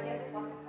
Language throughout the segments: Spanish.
digno de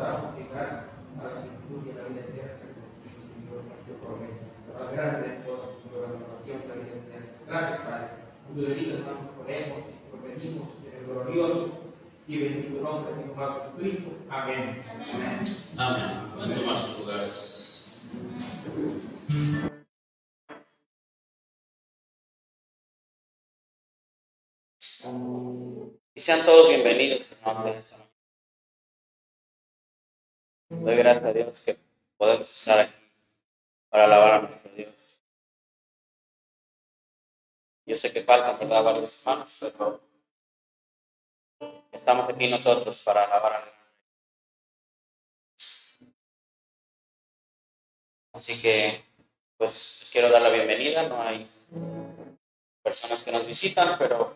podamos llegar a la virtud y a la vida eterna que nos promesa. La más grande de todas, Señor, la salvación de la vida eterna. Gracias, Padre. Tu bendito hermano ponemos y te pedimos en el glorioso y bendito nombre de nuestro Jesucristo. Amén. Amén. Amén. Pueden tomar sus lugares. Y sean todos bienvenidos, de mañana. Doy gracias a Dios que podemos estar aquí para alabar a nuestro Dios. Yo sé que faltan, ¿verdad?, varios hermanos, pero estamos aquí nosotros para alabar a Dios. Así que, pues, quiero dar la bienvenida. No hay personas que nos visitan, pero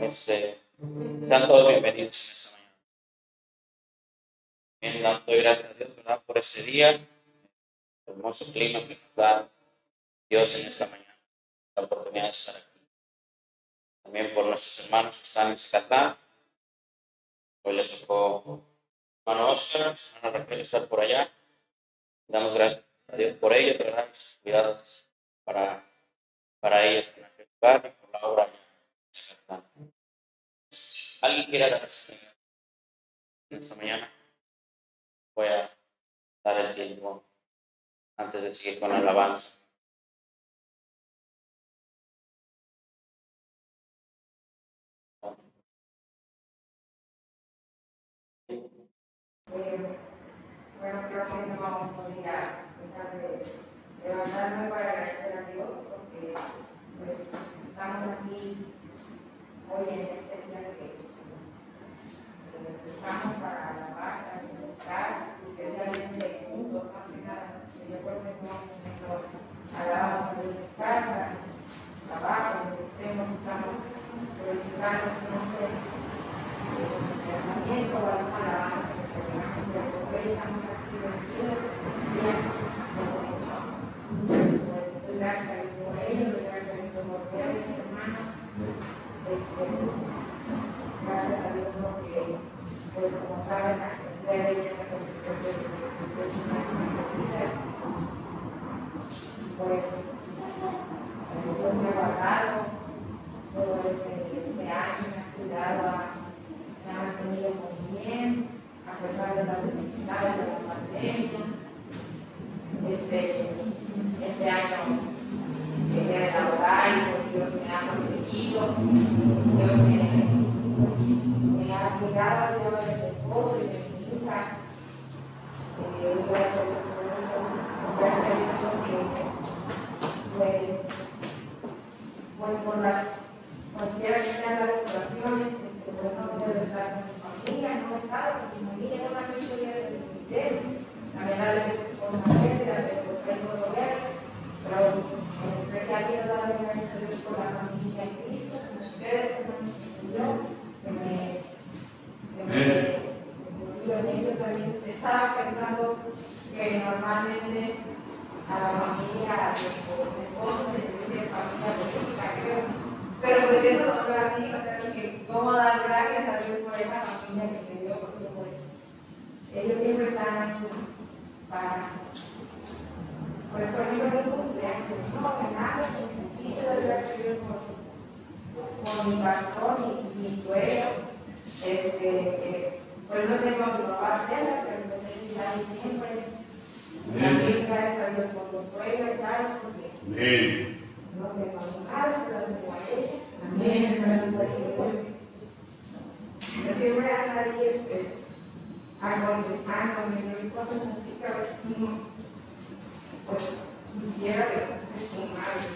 este, sean todos bienvenidos en esta mañana. Bien, doy gracias a Dios ¿verdad? por este día, el hermoso clima que nos da Dios en esta mañana, la oportunidad de estar aquí. También por nuestros hermanos que están en Zacatán. Hoy le tocó hermano Oscar, hermano Raquel estar por allá. Damos gracias a Dios por ello, ¿verdad? Sus cuidados para, para ellos en aquel lugar y por la obra en Zacatán. ¿Alguien quiere testimonio esta mañana? Voy a dar el tiempo antes de seguir con la alabanza. Eh, bueno, creo que no vamos a olvidar de levantarme para agradecer a Dios porque pues estamos aquí hoy en este día que eh, estamos para alabar, disfrutar, especialmente juntos, más que nada. Yo creo que no mejor alabamos desde casa, trabajo, donde estemos, estamos su nombre, eh, pensamiento, alguna alabanza. Hoy estamos aquí reunidos, gracias. Pues, a Dios por ellos, gracias a Dios por ustedes, hermanos. Este, gracias a Dios porque, pues como saben, puede ya reconstruir su vida. Pues, lo trabajado todo ese, año, cuidado, ha mantenido muy bien, a pesar de las dificultades de la pandemia. Este, este año llegué a elaborar y Dios me ha protegido, Dios me, me ha cuidado, Dios me esposo lugar. Eh, gracias a Dios, pues, pues por las, cualquiera que sean las situaciones, este, no puedo estar mi familia, no he estado mi familia, no más estoy días en el también la la gente, la los hogares, pero en especial quiero la familia en Cristo, con ustedes, hermanos, y yo, que me... Que me yo también estaba pensando que normalmente a la familia, a los esposos se les dice familia política, creo. Pero pues eso no fue así, o sea, dije, ¿cómo dar gracias a Dios por esa familia que me dio? Porque pues ellos siempre están para, pues por ejemplo, mi cumpleaños, no, que nada, pues sí, gracias a Dios por, por mi pastor, mi, mi suegro, este, que, pues no tengo a mi papá cerca, pero pues él está ahí siempre. También gracias a Dios por y tal, porque Amén. no tengo a mi madre, pero tengo a ella. Por ello. Yo siempre ando ahí, este, aconsejándome y cosas así que a veces uno, pues, quisiera que su madre,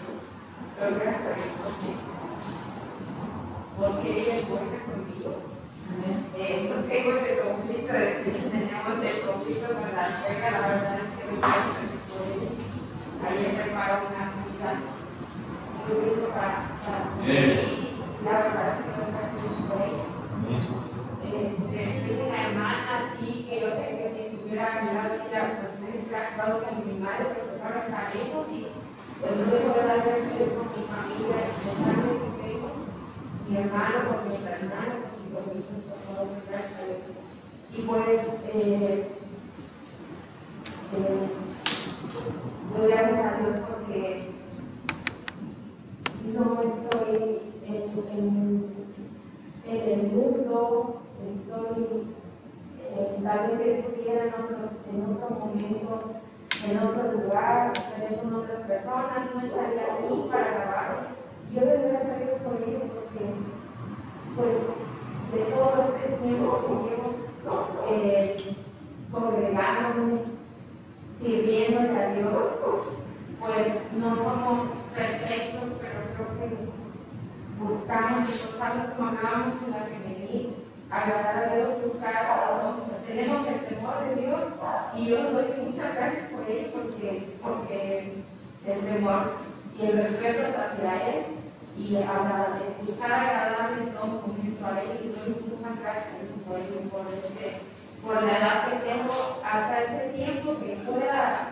pero gracias a Dios, porque ella es buena conmigo. No tengo ese conflicto de que tenemos el conflicto con la suegra, la verdad es que me que ayer preparó una comida muy rica para, para y la verdad es que me encanta que estoy este, tengo una hermana así que yo sé que si estuviera a mi lado ella pues es claro que mi madre porque ahora lejos y pues no sé poder dar gracias con mi familia, con la sangre que tengo, mi hermano, con mi hermana, con mis sobrinos, Y pues, eh, eh, doy gracias a Dios porque no estoy en, en, el mundo, estoy, eh, tal vez estuviera en otro, en otro momento, en otro lugar, estaría con otras personas, no estaría ahí para grabar. Yo doy gracias a Dios por ello porque, pues, de todo este tiempo que eh, congregándome, sirviéndole a Dios, pues no somos perfectos, pero creo que buscamos buscamos como hablábamos en la femenil, agradar a Dios, buscar a Dios. Tenemos el temor de Dios y yo doy muchas gracias por ello porque, porque el temor y el respeto es hacia Él y agradar, buscar agradarle todo y por por, este, por la edad que tengo hasta este tiempo que pueda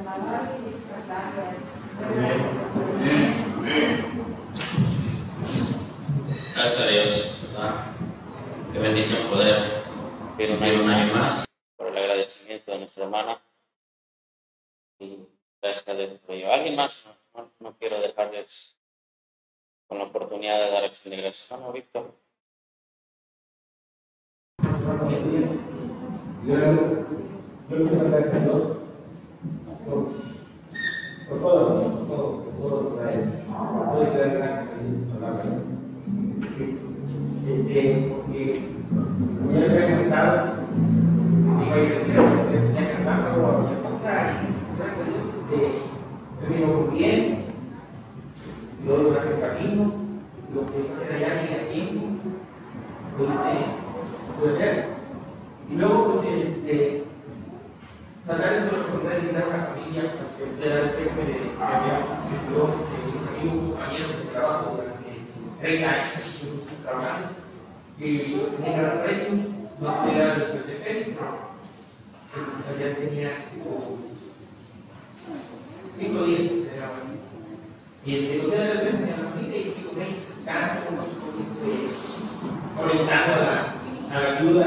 alabar y. Doy gracias a Dios, ¿verdad? Qué bendición poder Pero un vivir año un año más por el agradecimiento de nuestra hermana. Y gracias a Dios por ello. ¿Alguien más? No, no- no quiero dejarles con la oportunidad de dar acción de gracias. Vamos, Víctor. Yo Dios por, por todo, por por. Este, porque, como había comentado, que que y este, yo el camino, lo que. Y luego, pues, este, tratar de solo poder ayudar a la familia, pues, que usted da el ejemplo de que yo, un amigo, compañero de trabajo durante 30 años, trabajando, y tenía gran precio, no podía dar el secretario, pero ya tenía 5 días de la. Y este, usted de la familia y orientando a la, a la ayuda,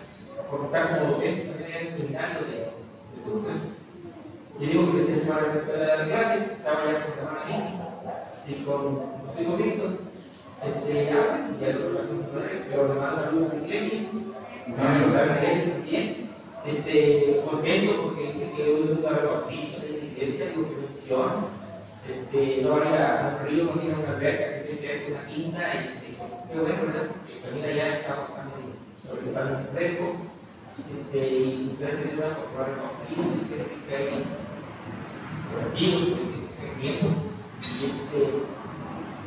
Porque está como docente también el seminario de. Y digo que tenía que tomar la escuela de las clases, estaba ya con la Lizy y con los hijos Víctor. Este, ya, y ya lo lo pero le mando saludos a la iglesia, a la iglesia también. Este, contento porque dice que hoy bautizo de la iglesia, digo que bendición. Este, no van a un río, no ir a una alberca, que ser una tinta, y este, pero bueno, ¿verdad? Porque también allá está bastante sobre el fresco, y ustedes tienen una papelito, que hay vinos, crecimiento, y este,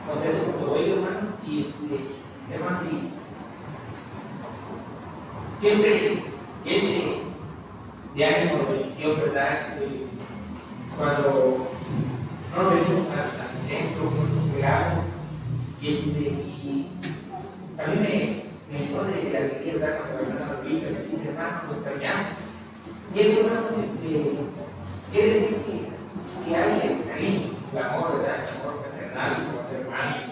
contento con todo ello, hermanos, y este, hermanos, y siempre es de, de ánimo, de bendición, ¿verdad? Cuando no venimos al centro, nos pegamos, y, este, y a mí me, me de la alegría, ¿verdad? Cuando me los Biblia, me dice, hermano, nos extrañamos. Y eso, hermano, este, quiere decir que, que hay el cariño, el amor, ¿verdad? El amor fraternal, como hermanos.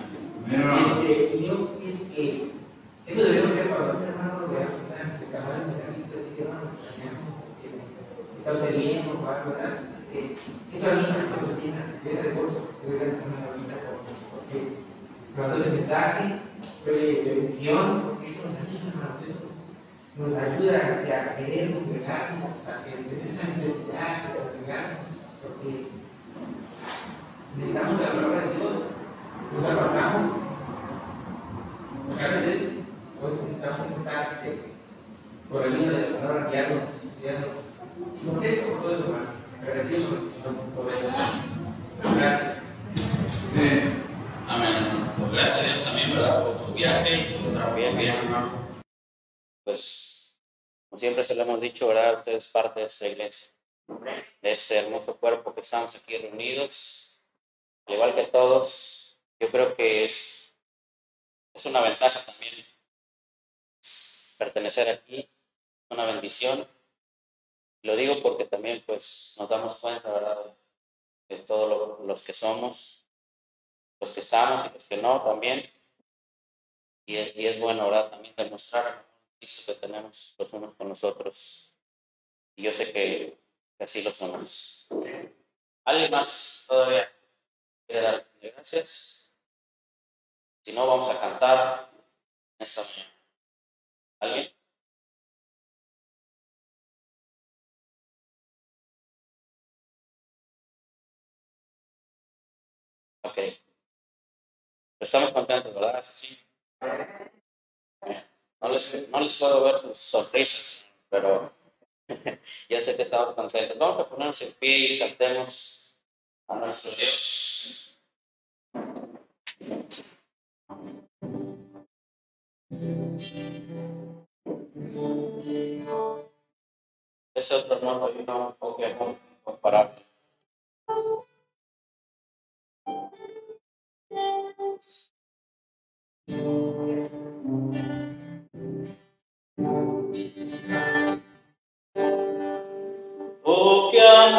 Este, y yo pienso que eso debemos ser para los hermanos, ¿verdad? Que acabar el mensajito, decir, hermano, nos extrañamos, que está usted bien, o algo, ¿verdad? Este, eso anima, nos llena, llena de gozo, de verdad, es una bonita porque mandó ese mensaje de bendición, porque eso nos ayuda, hermano, nos ayuda a querer congregarnos, a que tener esa necesidad de congregarnos, porque necesitamos la palabra de Dios, nos apartamos, nos carne de él, hoy necesitamos intentar que por el hilo de la palabra guiarnos, guiarnos, y con esto, por todo eso, hermano, agradecido por eso. Gracias. Amén. Pues gracias a Dios también, ¿verdad? Por su viaje y por trabajo bien, hermano. Pues, como siempre se lo hemos dicho, ¿verdad? Usted es parte de esta iglesia, de este hermoso cuerpo que estamos aquí reunidos. Al igual que todos, yo creo que es, es una ventaja también pertenecer aquí, una bendición. Lo digo porque también pues nos damos cuenta, ¿verdad? De todos lo- los que somos, los que estamos y los que no también. Y es, y es bueno, ¿verdad? También demostrar que tenemos los unos con los otros. Y yo sé que, así lo somos. ¿Alguien más todavía quiere dar gracias? Si no, vamos a cantar en esta mañana. ¿Alguien? Ok. Estamos contentos, ¿verdad? Sí. No les, no les puedo ver sus sonrisas, pero ya sé que estamos contentos. Vamos a ponernos en pie y cantemos a nuestro Dios. Ese otro hermoso vino Pokémon comparable. Oh,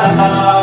Bye.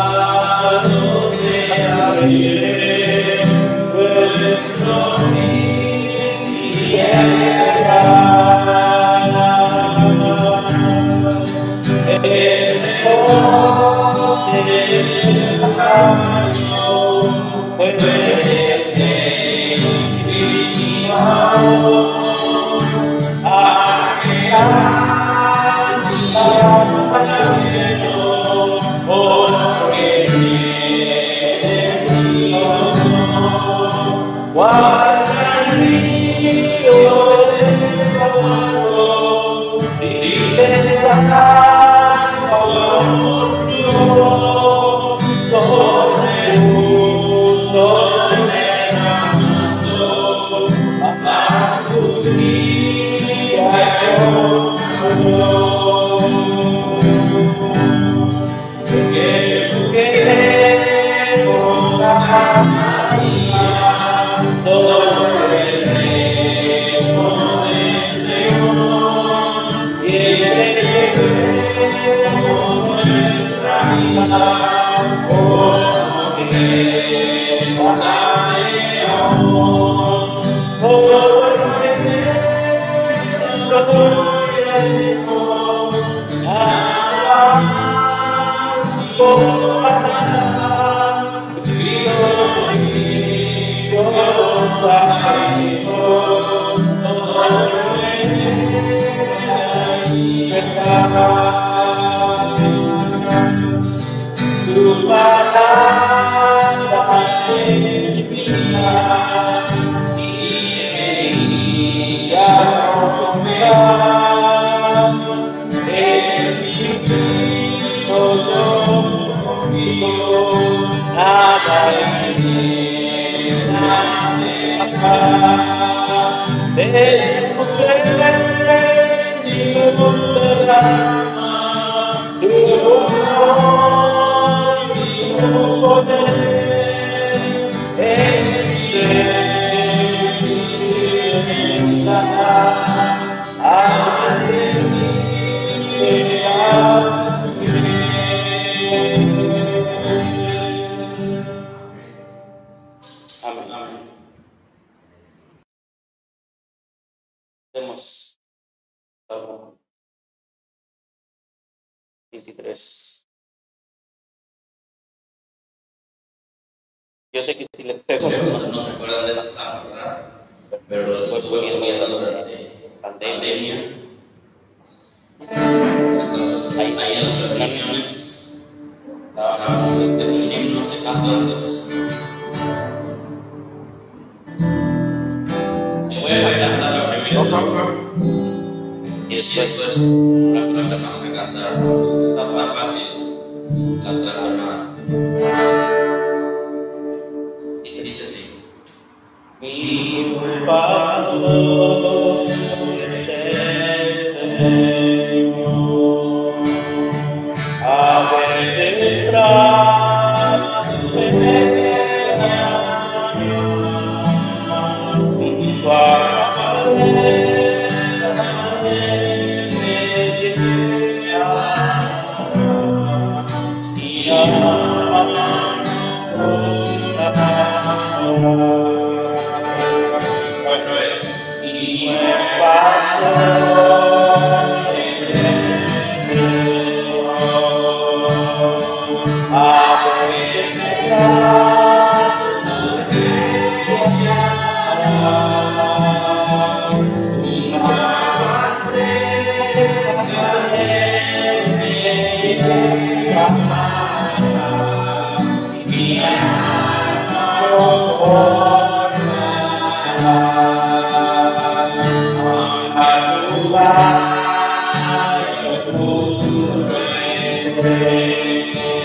Thank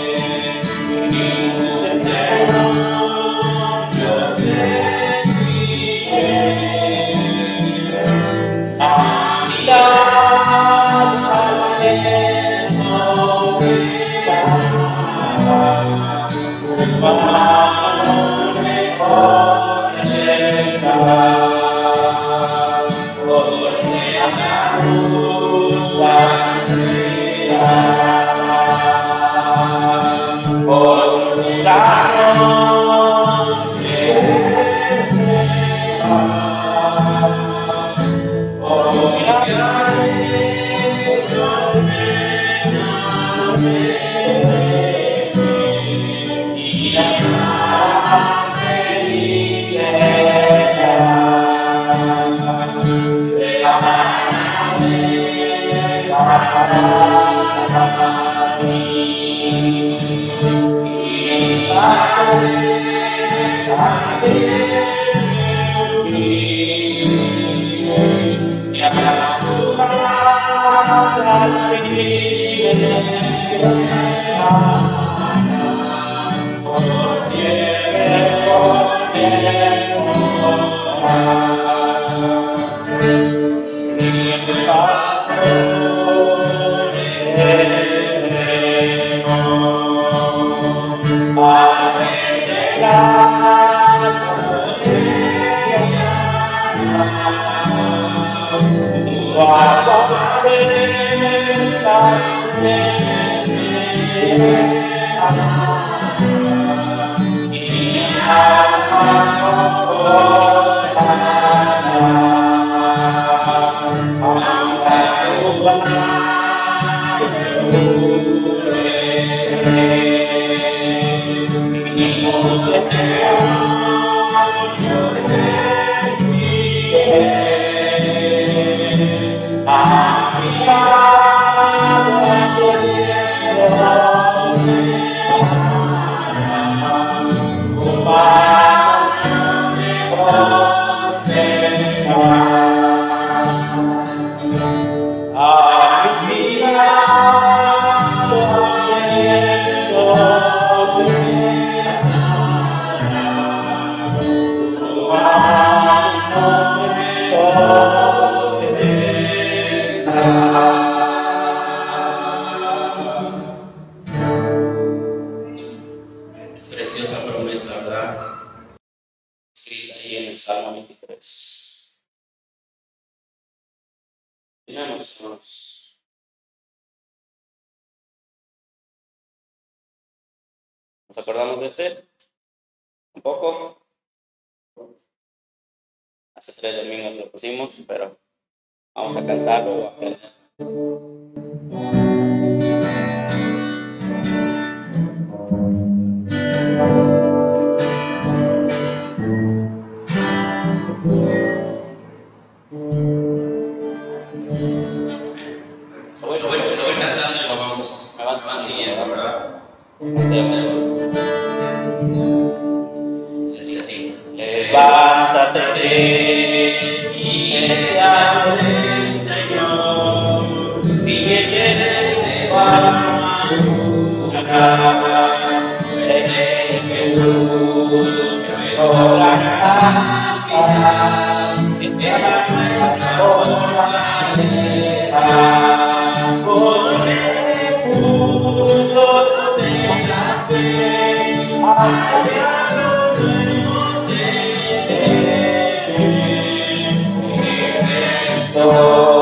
Slow.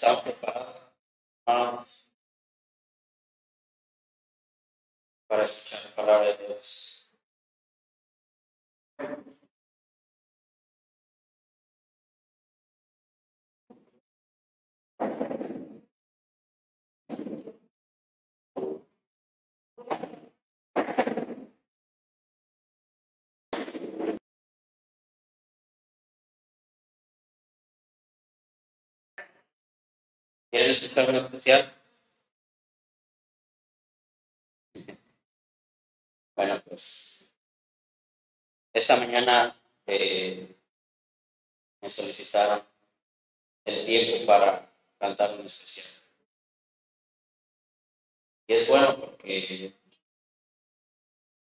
Estamos preparados hermanos, para escuchar la palabra de Dios. ¿Quieren escuchar algo especial? Bueno, pues esta mañana eh, me solicitaron el tiempo para cantar un especial. Y es bueno porque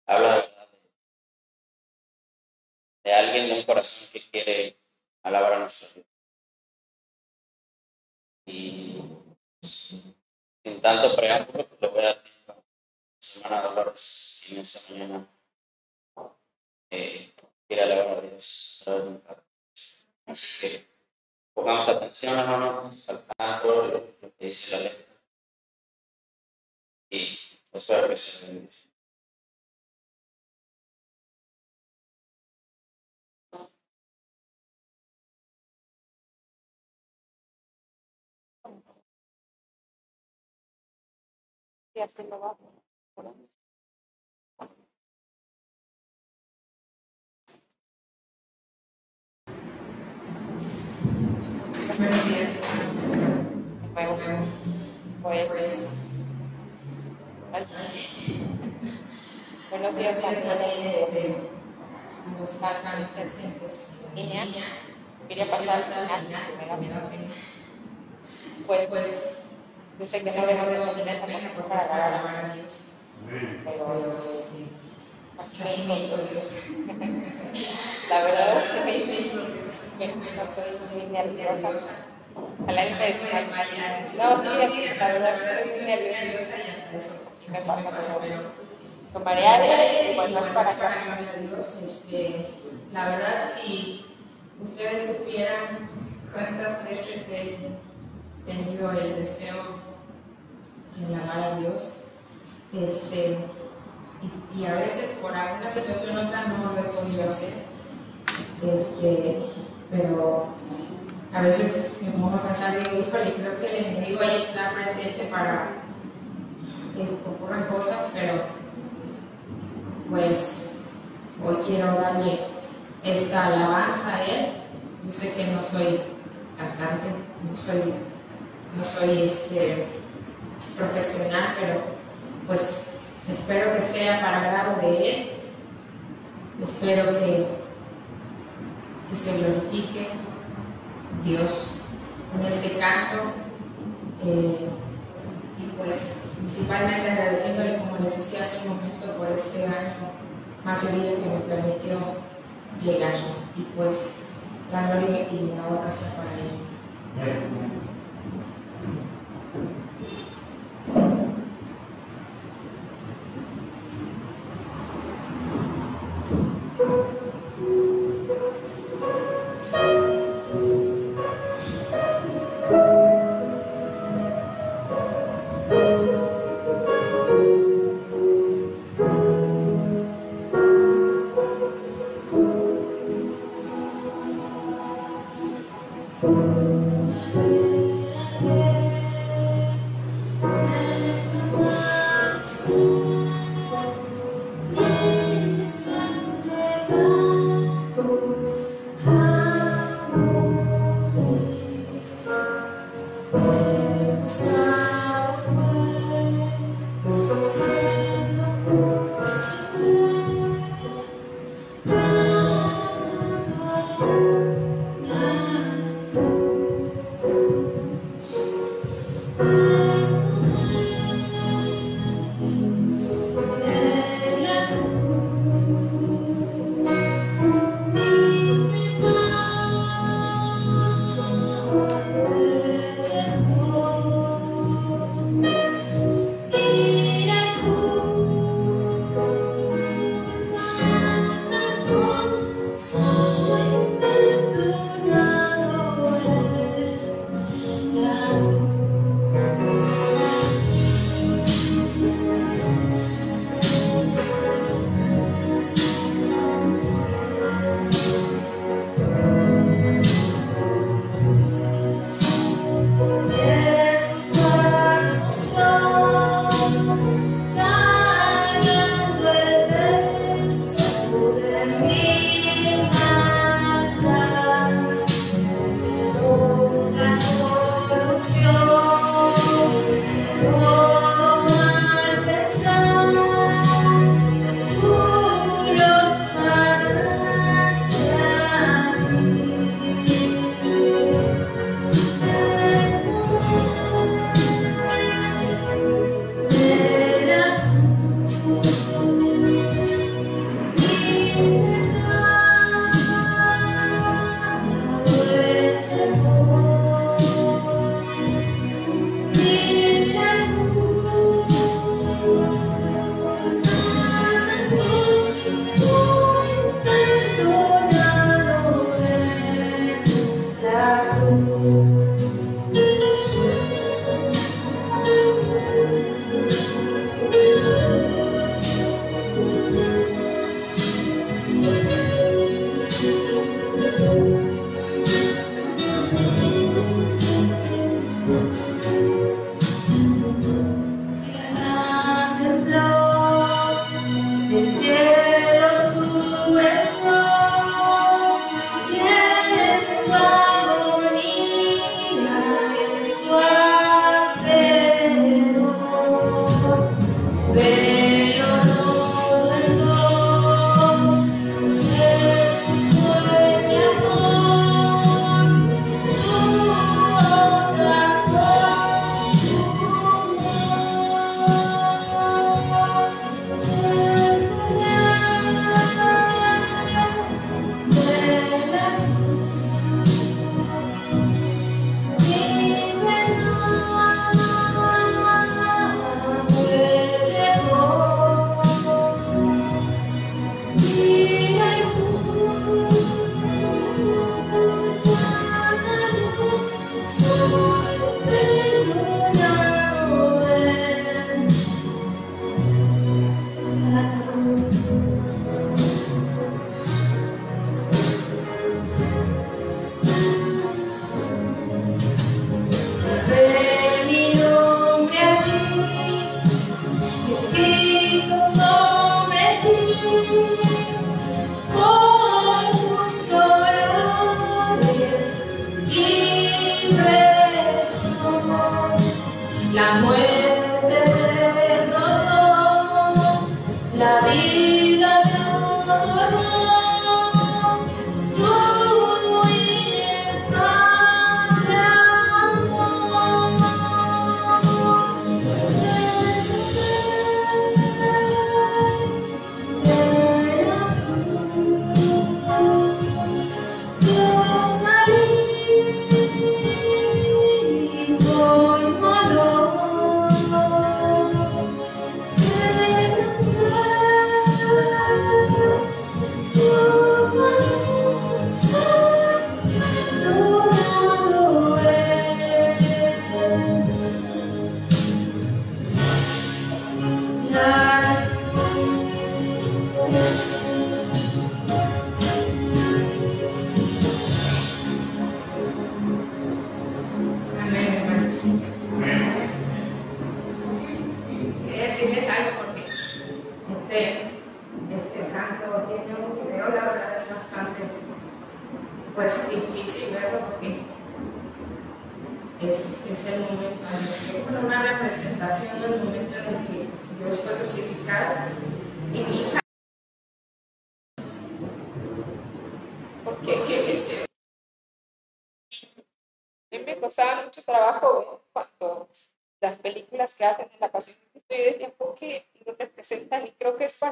habla de alguien de un corazón que quiere alabar a nuestro Dios. Y pues, sin tanto preámbulo, pues, lo voy a decir a semana Dolores en esta mañana. Eh, alabar a Dios a través de un canto. Así que pongamos atención, hermanos, al canto, lo que dice la letra. Y espero que se bendiga. Y así lo va. Buenos días. Bueno, pues, pues, buenos días este, los están presentes línea. Quería pasar al al final, me da pena. Pues, Pues, yo sé que no de debo tener pena porque es es para para alabar, alabar a Dios, pero pero este, así me hizo Dios. La verdad es que me hizo Dios. muy muy nerviosa. Ojalá y me desmaye. desmayara. No, No, sí, sí, la la verdad es sí que soy nerviosa. y hasta eso Sí me así pasa, me pasa, pero pero Tomaré aire y es para acá. Dios. Este, la verdad, si ustedes supieran cuántas veces he tenido el deseo de alabar a Dios, este, y, y a veces por alguna situación u otra no lo he podido hacer, este, pero a veces me pongo a pensar, digo, híjole, creo que el enemigo ahí está presente para que ocurran cosas, pero pues hoy quiero darle esta alabanza a Él. Yo sé que no soy cantante, no soy, no soy este, profesional, pero pues espero que sea para agrado de Él. Espero que, que se glorifique Dios con este canto. eh, y pues principalmente agradeciéndole, como les decía hace un momento, por este año más de vida que me permitió llegar. Y pues la gloria y la honra sea para él.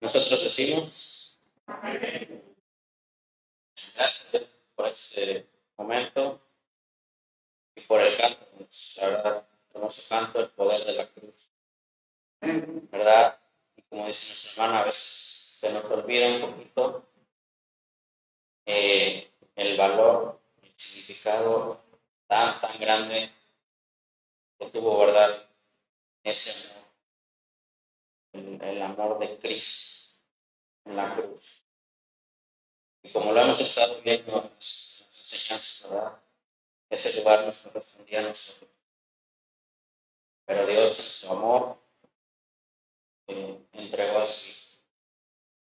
Nosotros decimos, gracias por este momento y por el canto, verdad, hermoso canto, el poder de la cruz, ¿verdad? Y como dice nuestra hermana, a veces se nos olvida un poquito eh, el valor, el significado tan, tan grande que tuvo, ¿verdad? Ese amor, el, amor de Cristo en la cruz. Y como lo hemos estado viendo, pues, enseñanzas, ¿verdad? Ese lugar nos correspondía a nosotros. Pero Dios en su amor eh, entregó a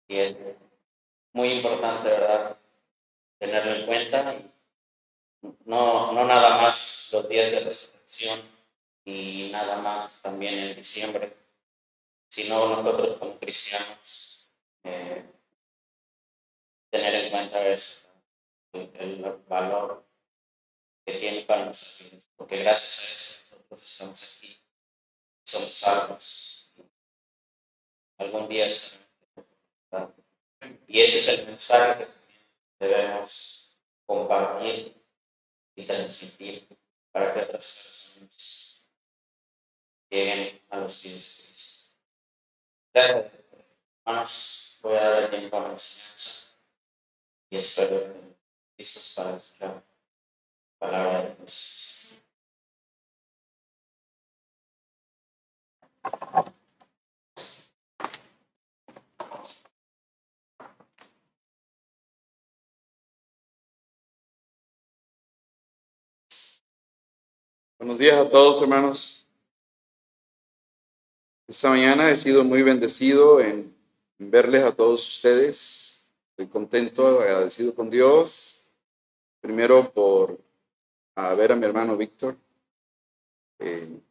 Y es muy importante, ¿verdad? Tenerlo en cuenta y no, no nada más los días de resurrección y nada más también en diciembre, sino nosotros como cristianos eh, tener en cuenta eso, el, valor que tiene para nosotros, porque gracias a eso nosotros estamos aquí, somos salvos. Algún día y ese es el mensaje que debemos compartir y transmitir para que otras personas lleguen a los pies de Cristo. Gracias, hermanos. Voy a dar el tiempo a la enseñanza y espero que listos para escuchar la palabra de Dios. Buenos días a todos, hermanos. Esta mañana he sido muy bendecido en, verles a todos ustedes. Estoy contento, agradecido con Dios. Primero por a ver a mi hermano Víctor. Eh,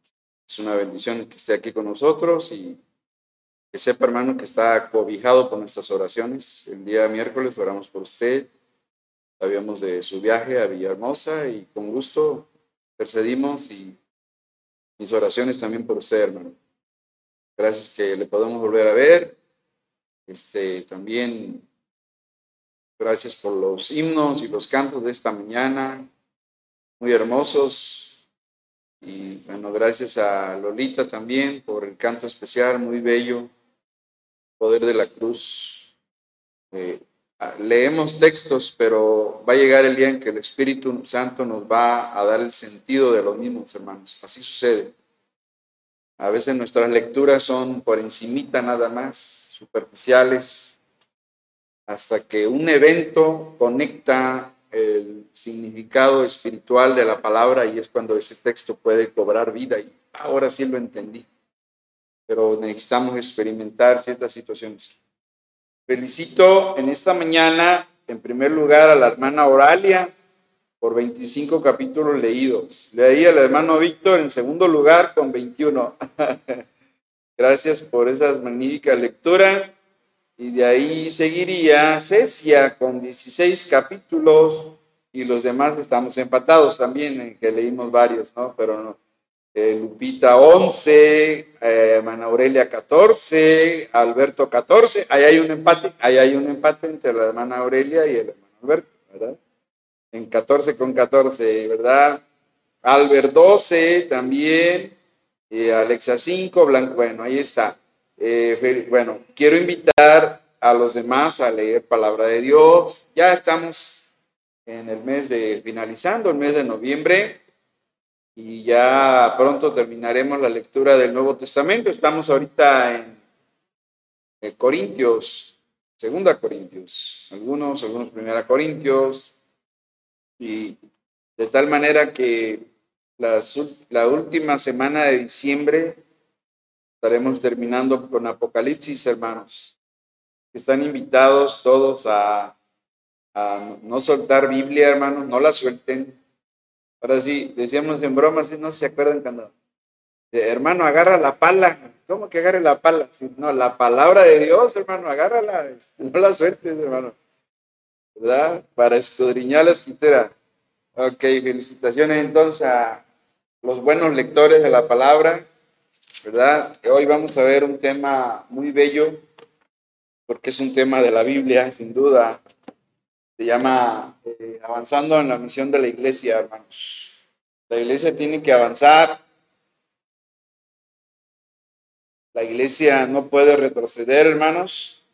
es una bendición que esté aquí con nosotros y que sepa, hermano, que está cobijado por nuestras oraciones. El día miércoles oramos por usted. Sabíamos de su viaje a Villahermosa y con gusto intercedimos y mis oraciones también por usted, hermano. Gracias que le podemos volver a ver. Este, también gracias por los himnos y los cantos de esta mañana, muy hermosos. Y bueno, gracias a Lolita también por el canto especial, muy bello, Poder de la Cruz. Eh, leemos textos, pero va a llegar el día en que el Espíritu Santo nos va a dar el sentido de los mismos, hermanos. Así sucede. A veces nuestras lecturas son por encimita nada más, superficiales, hasta que un evento conecta el significado espiritual de la palabra y es cuando ese texto puede cobrar vida y ahora sí lo entendí. Pero necesitamos experimentar ciertas situaciones. Felicito en esta mañana, en primer lugar, a la hermana Oralia por 25 capítulos leídos. Leí al hermano Víctor en segundo lugar con 21. Gracias por esas magníficas lecturas. Y de ahí seguiría Cecia con 16 capítulos y los demás estamos empatados también, en que leímos varios, ¿no? Pero no eh, Lupita 11, eh, Mana Aurelia 14, Alberto 14, ahí hay un empate, ahí hay un empate entre la hermana Aurelia y el hermano Alberto, ¿verdad? En 14 con 14, ¿verdad? Albert 12 también, y Alexa 5, Blanco, bueno, ahí está. Eh, bueno, quiero invitar a los demás a leer palabra de Dios. Ya estamos en el mes de finalizando, el mes de noviembre y ya pronto terminaremos la lectura del Nuevo Testamento. Estamos ahorita en, Corintios, Segunda Corintios, algunos, algunos Primera Corintios, y de tal manera que la última semana de diciembre estaremos terminando con Apocalipsis, hermanos. Están invitados todos a, a no soltar Biblia, hermanos, no la suelten Ahora sí, decíamos en broma, si no se acuerdan cuando, hermano, agarra la pala. ¿Cómo que agarre la pala? no, la palabra de Dios, hermano, agárrala. No la sueltes, hermano. ¿Verdad? Para escudriñar la escritura. Ok, felicitaciones entonces a los buenos lectores de la palabra. ¿Verdad? Hoy vamos a ver un tema muy bello, porque es un tema de la Biblia, sin duda se llama eh, Avanzando en la misión de la iglesia, hermanos. La iglesia tiene que avanzar. La iglesia no puede retroceder, hermanos.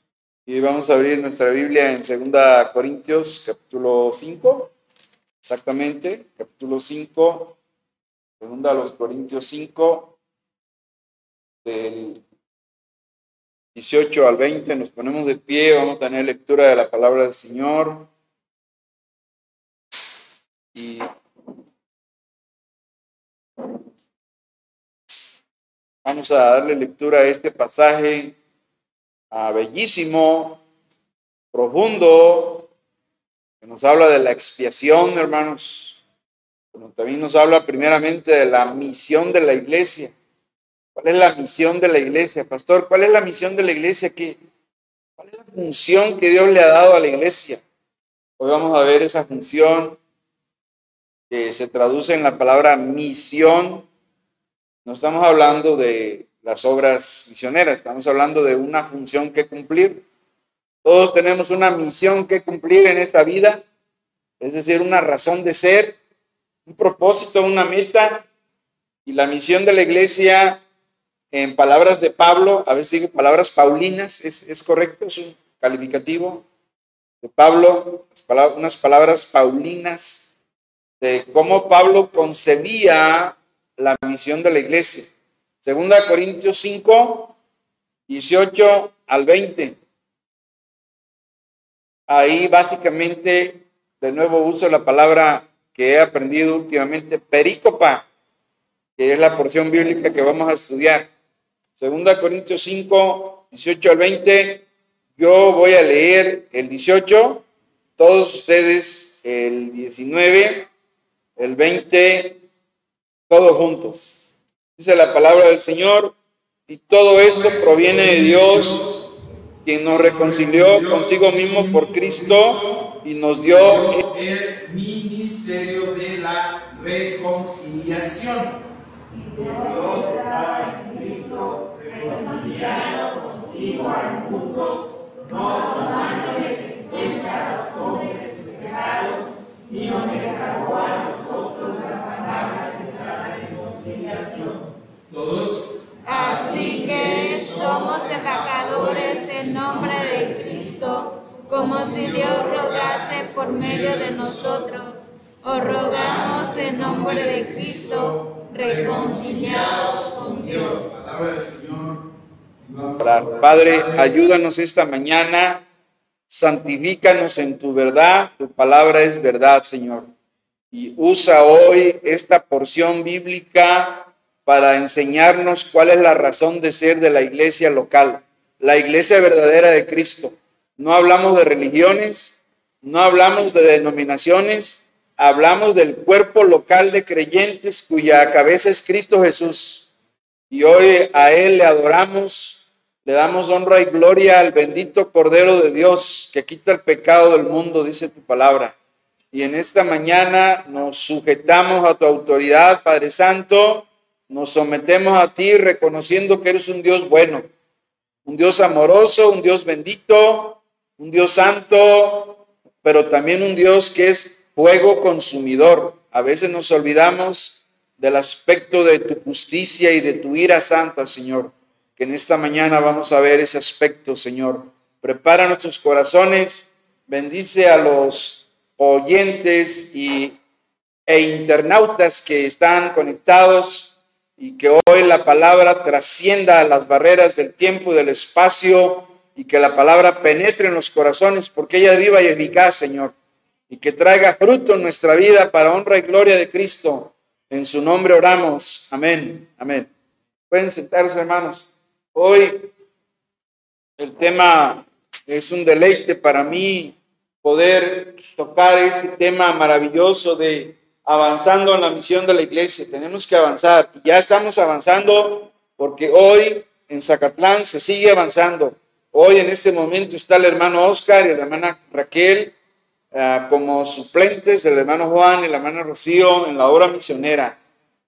Y vamos a abrir nuestra Biblia en 2 Corintios, capítulo 5. Exactamente, capítulo 5. Segunda los Corintios 5. Del 18 al 20 nos ponemos de pie, vamos a tener lectura de la palabra del Señor. Y vamos a darle lectura a este pasaje a bellísimo, profundo, que nos habla de la expiación, hermanos. Pero también nos habla primeramente de la misión de la iglesia. ¿Cuál es la misión de la iglesia, pastor? ¿Cuál es la misión de la iglesia? ¿Qué, ¿Cuál es la función que Dios le ha dado a la iglesia? Hoy vamos a ver esa función que se traduce en la palabra misión. No estamos hablando de las obras misioneras, estamos hablando de una función que cumplir. Todos tenemos una misión que cumplir en esta vida, es decir, una razón de ser, un propósito, una meta. Y la misión de la iglesia en palabras de Pablo, a veces digo palabras paulinas, es, correcto, es un calificativo de Pablo, unas palabras paulinas de cómo Pablo concebía la misión de la iglesia. Segunda Corintios 5, 18 al 20. Ahí básicamente, de nuevo uso la palabra que he aprendido últimamente, perícopa, que es la porción bíblica que vamos a estudiar. Segunda Corintios 5, 18 al 20. Yo voy a leer el 18, todos ustedes el 19, el 20, todos juntos. Dice la palabra del Señor, y todo esto proviene de Dios, quien nos reconcilió consigo mismo por Cristo y nos dio el ministerio de la reconciliación. Dios reconciliado consigo al mundo, no tomándoles en cuenta los hombres pecados, ni nos encargó a nosotros la palabra de esa reconciliación. Todos. Así que somos embajadores en nombre de Cristo, como si Dios rogase por medio de nosotros. Os rogamos en nombre de Cristo, reconciliados con Dios. Palabra del Señor. Padre, ayúdanos esta mañana, santifícanos en tu verdad, tu palabra es verdad, Señor. Y usa hoy esta porción bíblica para enseñarnos cuál es la razón de ser de la iglesia local, la iglesia verdadera de Cristo. No hablamos de religiones, no hablamos de denominaciones, hablamos del cuerpo local de creyentes cuya cabeza es Cristo Jesús y hoy a Él le adoramos, le damos honra y gloria al bendito Cordero de Dios que quita el pecado del mundo, dice tu palabra. Y en esta mañana nos sujetamos a tu autoridad, Padre Santo, nos sometemos a ti reconociendo que eres un Dios bueno, un Dios amoroso, un Dios bendito, un Dios santo, pero también un Dios que es fuego consumidor. A veces nos olvidamos del aspecto de tu justicia y de tu ira santa, Señor, que en esta mañana vamos a ver ese aspecto, Señor. Prepara nuestros corazones, bendice a los oyentes y, e internautas que están conectados y que hoy la palabra trascienda las barreras del tiempo y del espacio y que la palabra penetre en los corazones porque ella viva y eficaz, Señor, y que traiga fruto en nuestra vida para honra y gloria de Cristo en su nombre oramos. Amén. Amén. Pueden sentarse, hermanos. Hoy el tema es un deleite para mí poder tocar este tema maravilloso de avanzando en la misión de la iglesia. Tenemos que avanzar. Ya estamos avanzando porque hoy en Zacatlán se sigue avanzando. Hoy en este momento está el hermano Oscar y la hermana Raquel Ah, como suplentes el hermano Juan y la hermana Rocío en la obra misionera.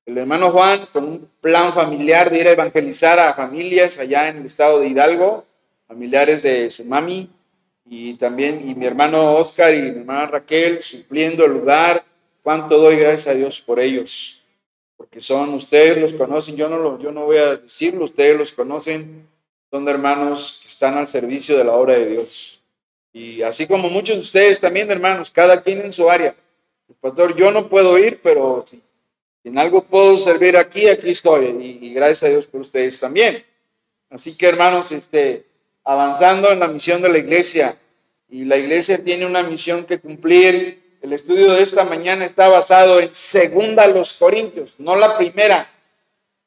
El hermano Juan con un plan familiar de ir a evangelizar a familias allá en el estado de Hidalgo, familiares de su mami, y también y mi hermano Oscar y mi hermana Raquel supliendo el lugar. Cuánto doy gracias a Dios por ellos, porque son, ustedes los conocen, yo no, lo, yo no voy a decirlo, ustedes los conocen, son hermanos que están al servicio de la obra de Dios. Y así como muchos de ustedes también, hermanos, cada quien en su área. El pastor, yo no puedo ir, pero si en algo puedo servir aquí, aquí estoy. Y, gracias a Dios por ustedes también. Así que, hermanos, este, avanzando en la misión de la iglesia. Y la iglesia tiene una misión que cumplir. El estudio de esta mañana está basado en segunda los Corintios, no la primera,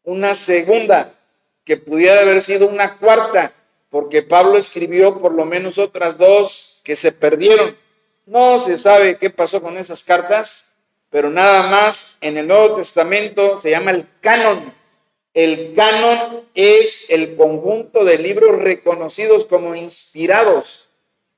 una segunda, que pudiera haber sido una cuarta, porque Pablo escribió por lo menos otras dos que se perdieron. No se sabe qué pasó con esas cartas, pero nada más en el Nuevo Testamento se llama el canon. El canon es el conjunto de libros reconocidos como inspirados,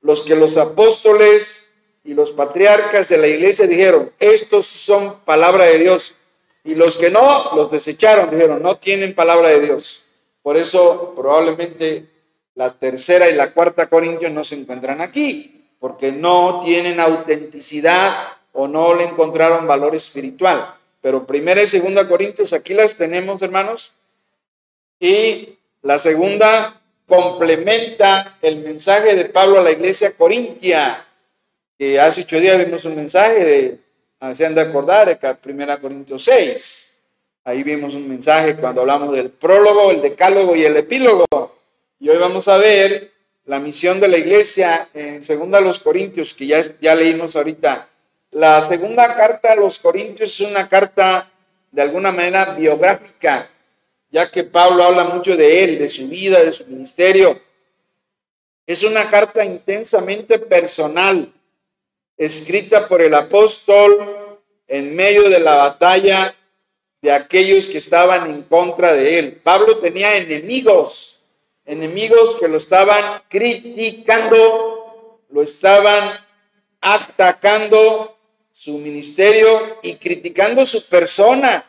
los que los apóstoles y los patriarcas de la iglesia dijeron, estos son palabra de Dios, y los que no, los desecharon, dijeron, no tienen palabra de Dios. Por eso probablemente la tercera y la cuarta Corintios no se encuentran aquí, porque no tienen autenticidad o no le encontraron valor espiritual. Pero primera y segunda Corintios, aquí las tenemos, hermanos. Y la segunda complementa el mensaje de Pablo a la iglesia corintia, que hace ocho días vimos un mensaje de, ah, se han de acordar, de primera Corintios 6. Ahí vimos un mensaje cuando hablamos del prólogo, el decálogo y el epílogo. Y hoy vamos a ver la misión de la iglesia en segunda los Corintios, que ya, ya leímos ahorita la segunda carta a los Corintios es una carta de alguna manera biográfica, ya que Pablo habla mucho de él, de su vida, de su ministerio. Es una carta intensamente personal, escrita por el apóstol en medio de la batalla de aquellos que estaban en contra de él. Pablo tenía enemigos, enemigos que lo estaban criticando, lo estaban atacando su ministerio y criticando su persona,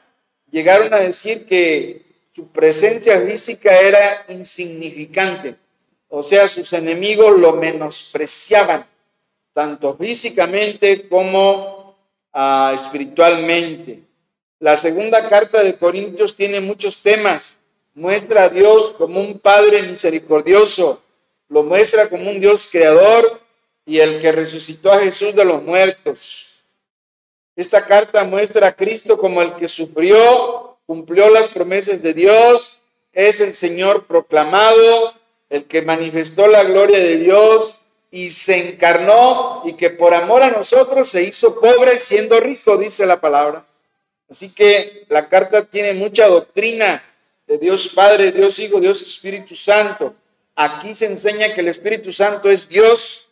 llegaron a decir que su presencia física era insignificante. O sea, sus enemigos lo menospreciaban, tanto físicamente como ah, espiritualmente. La segunda carta de Corintios tiene muchos temas. Muestra a Dios como un Padre misericordioso, lo muestra como un Dios creador y el que resucitó a Jesús de los muertos. Esta carta muestra a Cristo como el que sufrió, cumplió las promesas de Dios, es el Señor proclamado, el que manifestó la gloria de Dios y se encarnó y que por amor a nosotros se hizo pobre siendo rico, dice la palabra. Así que la carta tiene mucha doctrina de Dios Padre, Dios Hijo, Dios Espíritu Santo. Aquí se enseña que el Espíritu Santo es Dios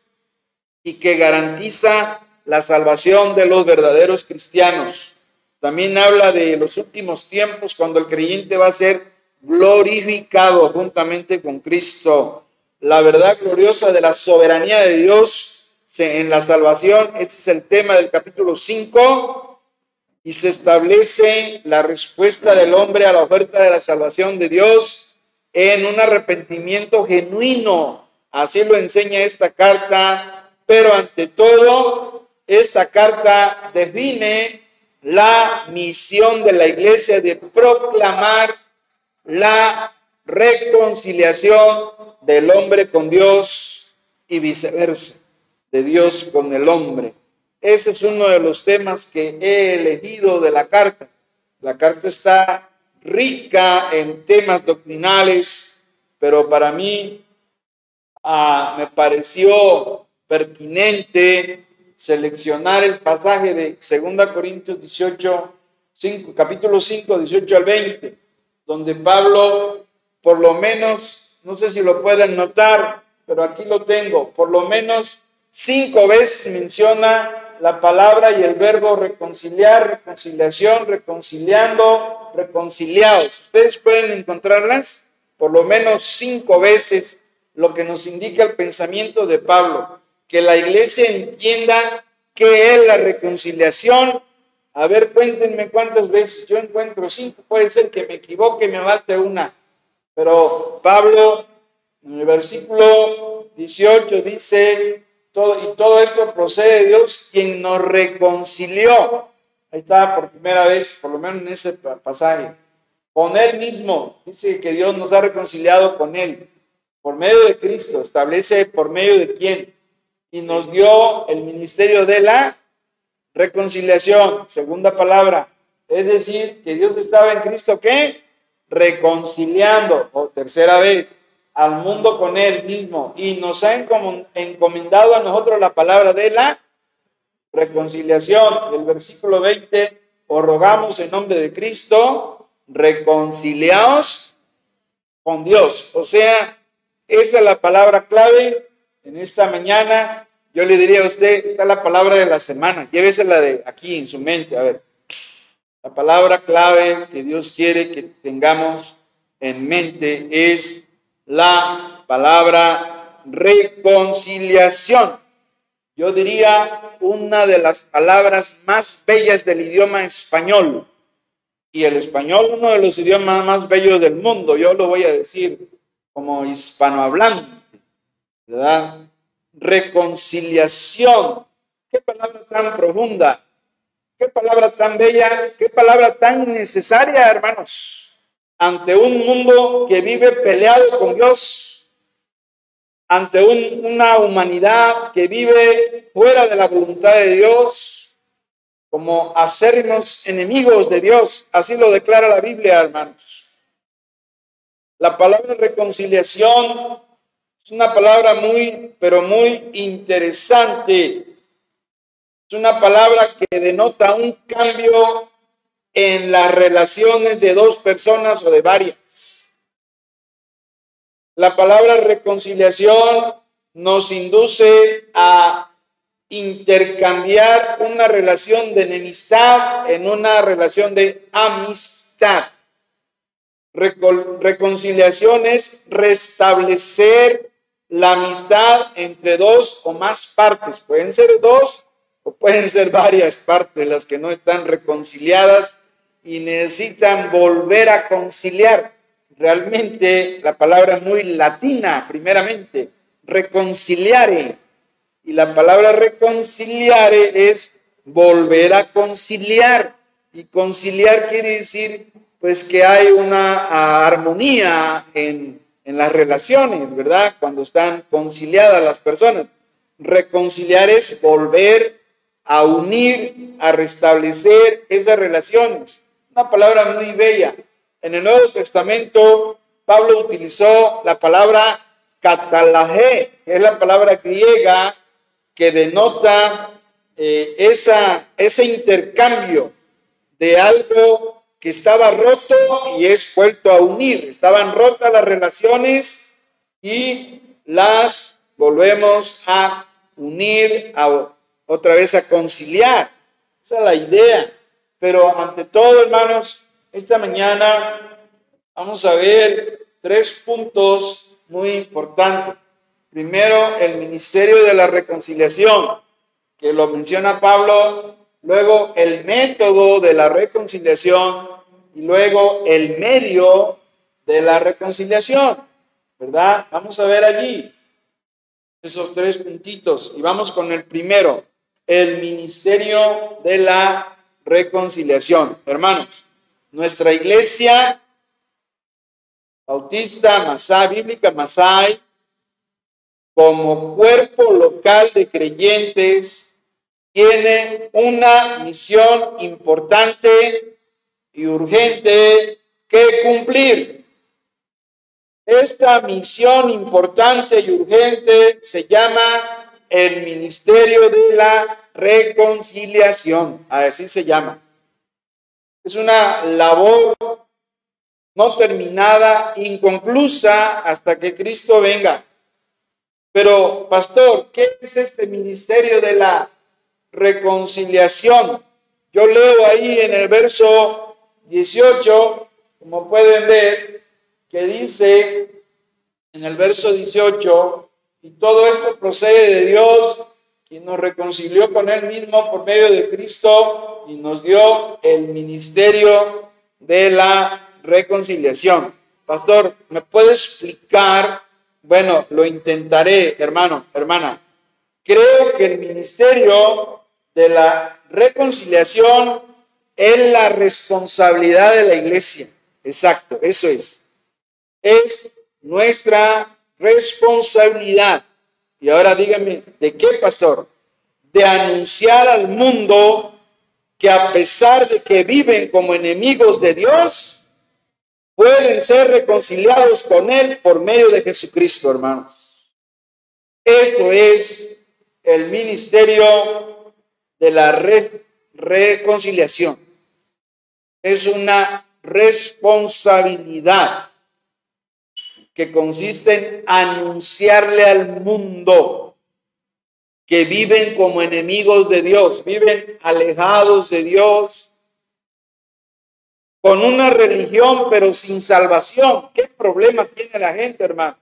y que garantiza la salvación de los verdaderos cristianos. También habla de los últimos tiempos cuando el creyente va a ser glorificado juntamente con Cristo. La verdad gloriosa de la soberanía de Dios en la salvación. Este es el tema del capítulo 5 y se establece la respuesta del hombre a la oferta de la salvación de Dios en un arrepentimiento genuino. Así lo enseña esta carta, pero ante todo esta carta define la misión de la iglesia de proclamar la reconciliación del hombre con Dios y viceversa, de Dios con el hombre. Ese es uno de los temas que he elegido de la carta. La carta está rica en temas doctrinales, pero para mí ah, me pareció pertinente seleccionar el pasaje de 2 Corintios 18, 5, capítulo 5, 18 al 20, donde Pablo, por lo menos, no sé si lo pueden notar, pero aquí lo tengo, por lo menos cinco veces menciona la palabra y el verbo reconciliar, reconciliación, reconciliando, reconciliados. Ustedes pueden encontrarlas por lo menos cinco veces, lo que nos indica el pensamiento de Pablo que la iglesia entienda qué es la reconciliación. A ver, cuéntenme cuántas veces yo encuentro cinco, puede ser que me equivoque, me falte una. Pero Pablo, en el versículo 18, dice, todo, y todo esto procede de Dios, quien nos reconcilió. Ahí está por primera vez, por lo menos en ese pasaje. Con Él mismo, dice que Dios nos ha reconciliado con Él. Por medio de Cristo, establece por medio de quién? Y nos dio el ministerio de la reconciliación, segunda palabra. Es decir, que Dios estaba en Cristo, ¿qué? Reconciliando, o tercera vez, al mundo con Él mismo. Y nos ha encomendado a nosotros la palabra de la reconciliación. El versículo 20, os rogamos en nombre de Cristo, reconciliaos con Dios. O sea, esa es la palabra clave en esta mañana yo le diría a usted, está la palabra de la semana, llévesela de aquí en su mente, a ver. La palabra clave que Dios quiere que tengamos en mente es la palabra reconciliación. Yo diría una de las palabras más bellas del idioma español. Y el español, uno de los idiomas más bellos del mundo, yo lo voy a decir como hispanohablante, Reconciliación. Qué palabra tan profunda, qué palabra tan bella, qué palabra tan necesaria, hermanos, ante un mundo que vive peleado con Dios, ante una humanidad que vive fuera de la voluntad de Dios, como hacernos enemigos de Dios. Así lo declara la Biblia, hermanos. La palabra reconciliación es una palabra muy, pero muy interesante. Es una palabra que denota un cambio en las relaciones de dos personas o de varias. La palabra reconciliación nos induce a intercambiar una relación de enemistad en una relación de amistad. reconciliación es restablecer la amistad entre dos o más partes. Pueden ser dos o pueden ser varias partes las que no están reconciliadas y necesitan volver a conciliar. Realmente la palabra es muy latina, primeramente, reconciliare. Y la palabra reconciliare es volver a conciliar. Y conciliar quiere decir pues que hay una armonía en, en las relaciones, ¿verdad? Cuando están conciliadas las personas. Reconciliar es volver a unir, a restablecer esas relaciones. Una palabra muy bella. En el Nuevo Testamento, Pablo utilizó la palabra catalaje, que es la palabra griega que denota eh, esa, ese intercambio de algo que estaba roto y es vuelto a unir. Estaban rotas las relaciones y las volvemos a unir, a, otra vez a conciliar. Esa es la idea. Pero ante todo, hermanos, esta mañana vamos a ver tres puntos muy importantes. Primero, el ministerio de la reconciliación, que lo menciona Pablo, luego el método de la reconciliación y luego el medio de la reconciliación, ¿verdad? Vamos a ver allí esos tres puntitos y vamos con el primero, el ministerio de la reconciliación. Hermanos, nuestra iglesia bautista Masai, bíblica Masai, como cuerpo local de creyentes, tiene una misión importante y urgente que cumplir. Esta misión importante y urgente se llama el ministerio de la reconciliación, así se llama. Es una labor no terminada, inconclusa hasta que Cristo venga. Pero, pastor, ¿qué es este ministerio de la reconciliación? Yo leo ahí en el verso 18, como pueden ver, que dice en el verso 18, y todo esto procede de Dios, y nos reconcilió con Él mismo por medio de Cristo y nos dio el ministerio de la reconciliación. Pastor, ¿me puede explicar? Bueno, lo intentaré, hermano, hermana. Creo que el ministerio de la reconciliación es la responsabilidad de la iglesia. Exacto, eso es. Es nuestra responsabilidad. Y ahora dígame, ¿de qué, pastor? De anunciar al mundo que a pesar de que viven como enemigos de Dios, pueden ser reconciliados con Él por medio de Jesucristo, hermanos. Esto es el ministerio de la reconciliación. Es una responsabilidad que consiste en anunciarle al mundo que viven como enemigos de Dios, viven alejados de Dios, con una religión pero sin salvación. ¿Qué problema tiene la gente, hermano?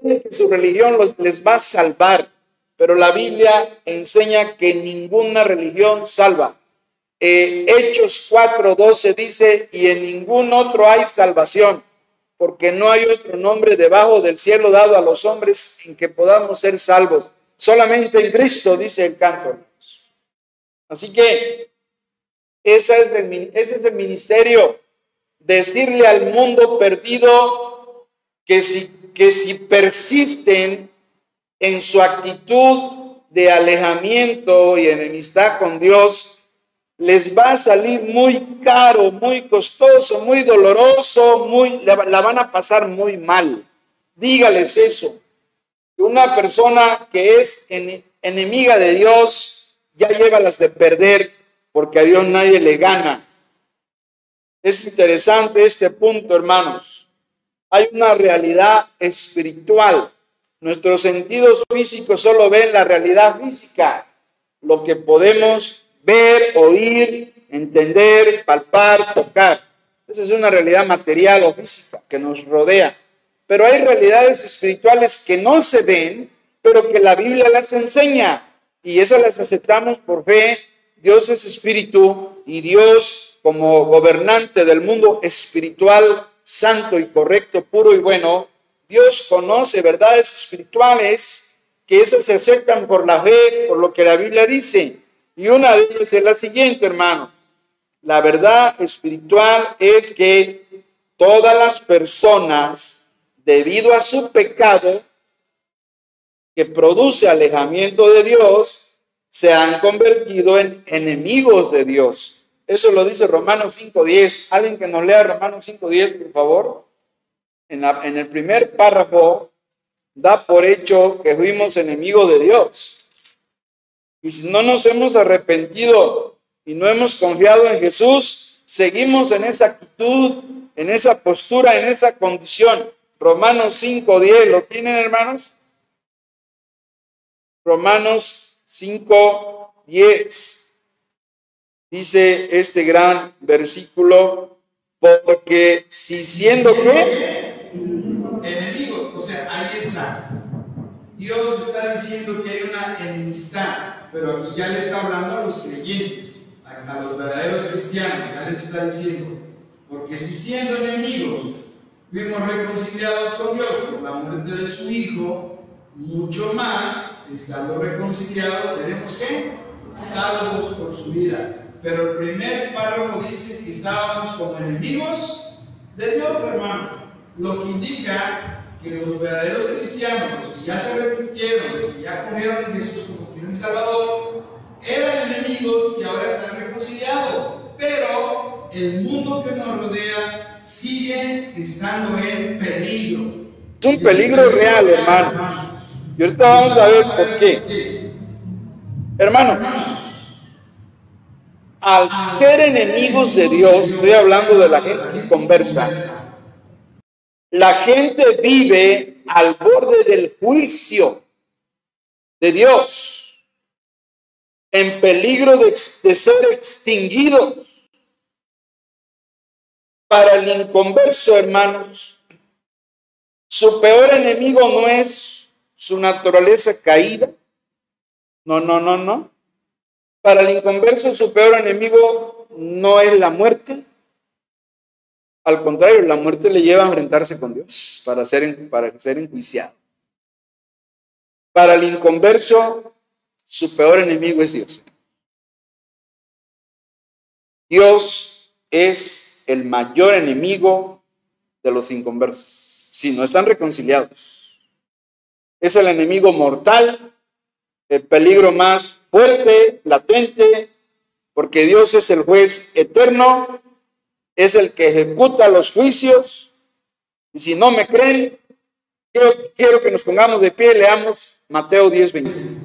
que su religión los, les va a salvar, pero la Biblia enseña que ninguna religión salva. Eh, Hechos 4:12 dice, y en ningún otro hay salvación, porque no hay otro nombre debajo del cielo dado a los hombres en que podamos ser salvos. Solamente en Cristo, dice el canto. Así que ese es, ese es el ministerio, decirle al mundo perdido que si, que si persisten en su actitud de alejamiento y enemistad con Dios, les va a salir muy caro, muy costoso, muy doloroso, muy, la van a pasar muy mal. Dígales eso. Una persona que es enemiga de Dios ya lleva las de perder porque a Dios nadie le gana. Es interesante este punto, hermanos. Hay una realidad espiritual. Nuestros sentidos físicos solo ven la realidad física, lo que podemos ver, oír, entender, palpar, tocar. Esa es una realidad material o física que nos rodea. Pero hay realidades espirituales que no se ven, pero que la Biblia las enseña. Y esas las aceptamos por fe. Dios es espíritu y Dios como gobernante del mundo espiritual, santo y correcto, puro y bueno, Dios conoce verdades espirituales que esas se aceptan por la fe, por lo que la Biblia dice. Y una de ellas es la siguiente, hermano. La verdad espiritual es que todas las personas debido a su pecado que produce alejamiento de Dios, se han convertido en enemigos de Dios. Eso lo dice Romanos 5.10. Alguien que nos lea Romanos 5.10, por favor. En, en el primer párrafo da por hecho que fuimos enemigos de Dios. Y si no nos hemos arrepentido y no hemos confiado en Jesús, seguimos en esa actitud, en esa postura, en esa condición. Romanos 5.10, ¿lo tienen hermanos? Romanos 5.10. Dice este gran versículo, porque si siendo que enemigo, o sea, ahí está. Dios está diciendo que hay una enemistad, pero aquí ya le está hablando a los creyentes, a, los verdaderos cristianos, ya les está diciendo, porque si siendo enemigos fuimos reconciliados con Dios por la muerte de su Hijo, mucho más, estando reconciliados, seremos qué? Salvos por su vida. Pero el primer párrafo dice que estábamos como enemigos de Dios, hermano. Lo que indica que los verdaderos cristianos, los que ya se arrepintieron, los que ya comieron en Jesús como y Salvador, eran enemigos y ahora están reconciliados. Pero el mundo que nos rodea sigue estando en peligro. Es un peligro real, hermano. Y ahorita vamos a ver por qué. Hermano, al ser enemigos de Dios, estoy hablando de la gente que conversa, la gente vive al borde del juicio de Dios, en peligro de, ser extinguidos. Para el inconverso, hermanos, su peor enemigo no es su naturaleza caída. No, no, no, no. Para el inconverso, su peor enemigo no es la muerte. Al contrario, la muerte le lleva a enfrentarse con Dios para ser, para ser enjuiciado. Para el inconverso, su peor enemigo es Dios. Dios es el mayor enemigo de los inconversos, si no están reconciliados. Es el enemigo mortal, el peligro más fuerte, latente, porque Dios es el juez eterno, es el que ejecuta los juicios. Y si no me creen, quiero, que nos pongamos de pie, leamos Mateo 10, 20.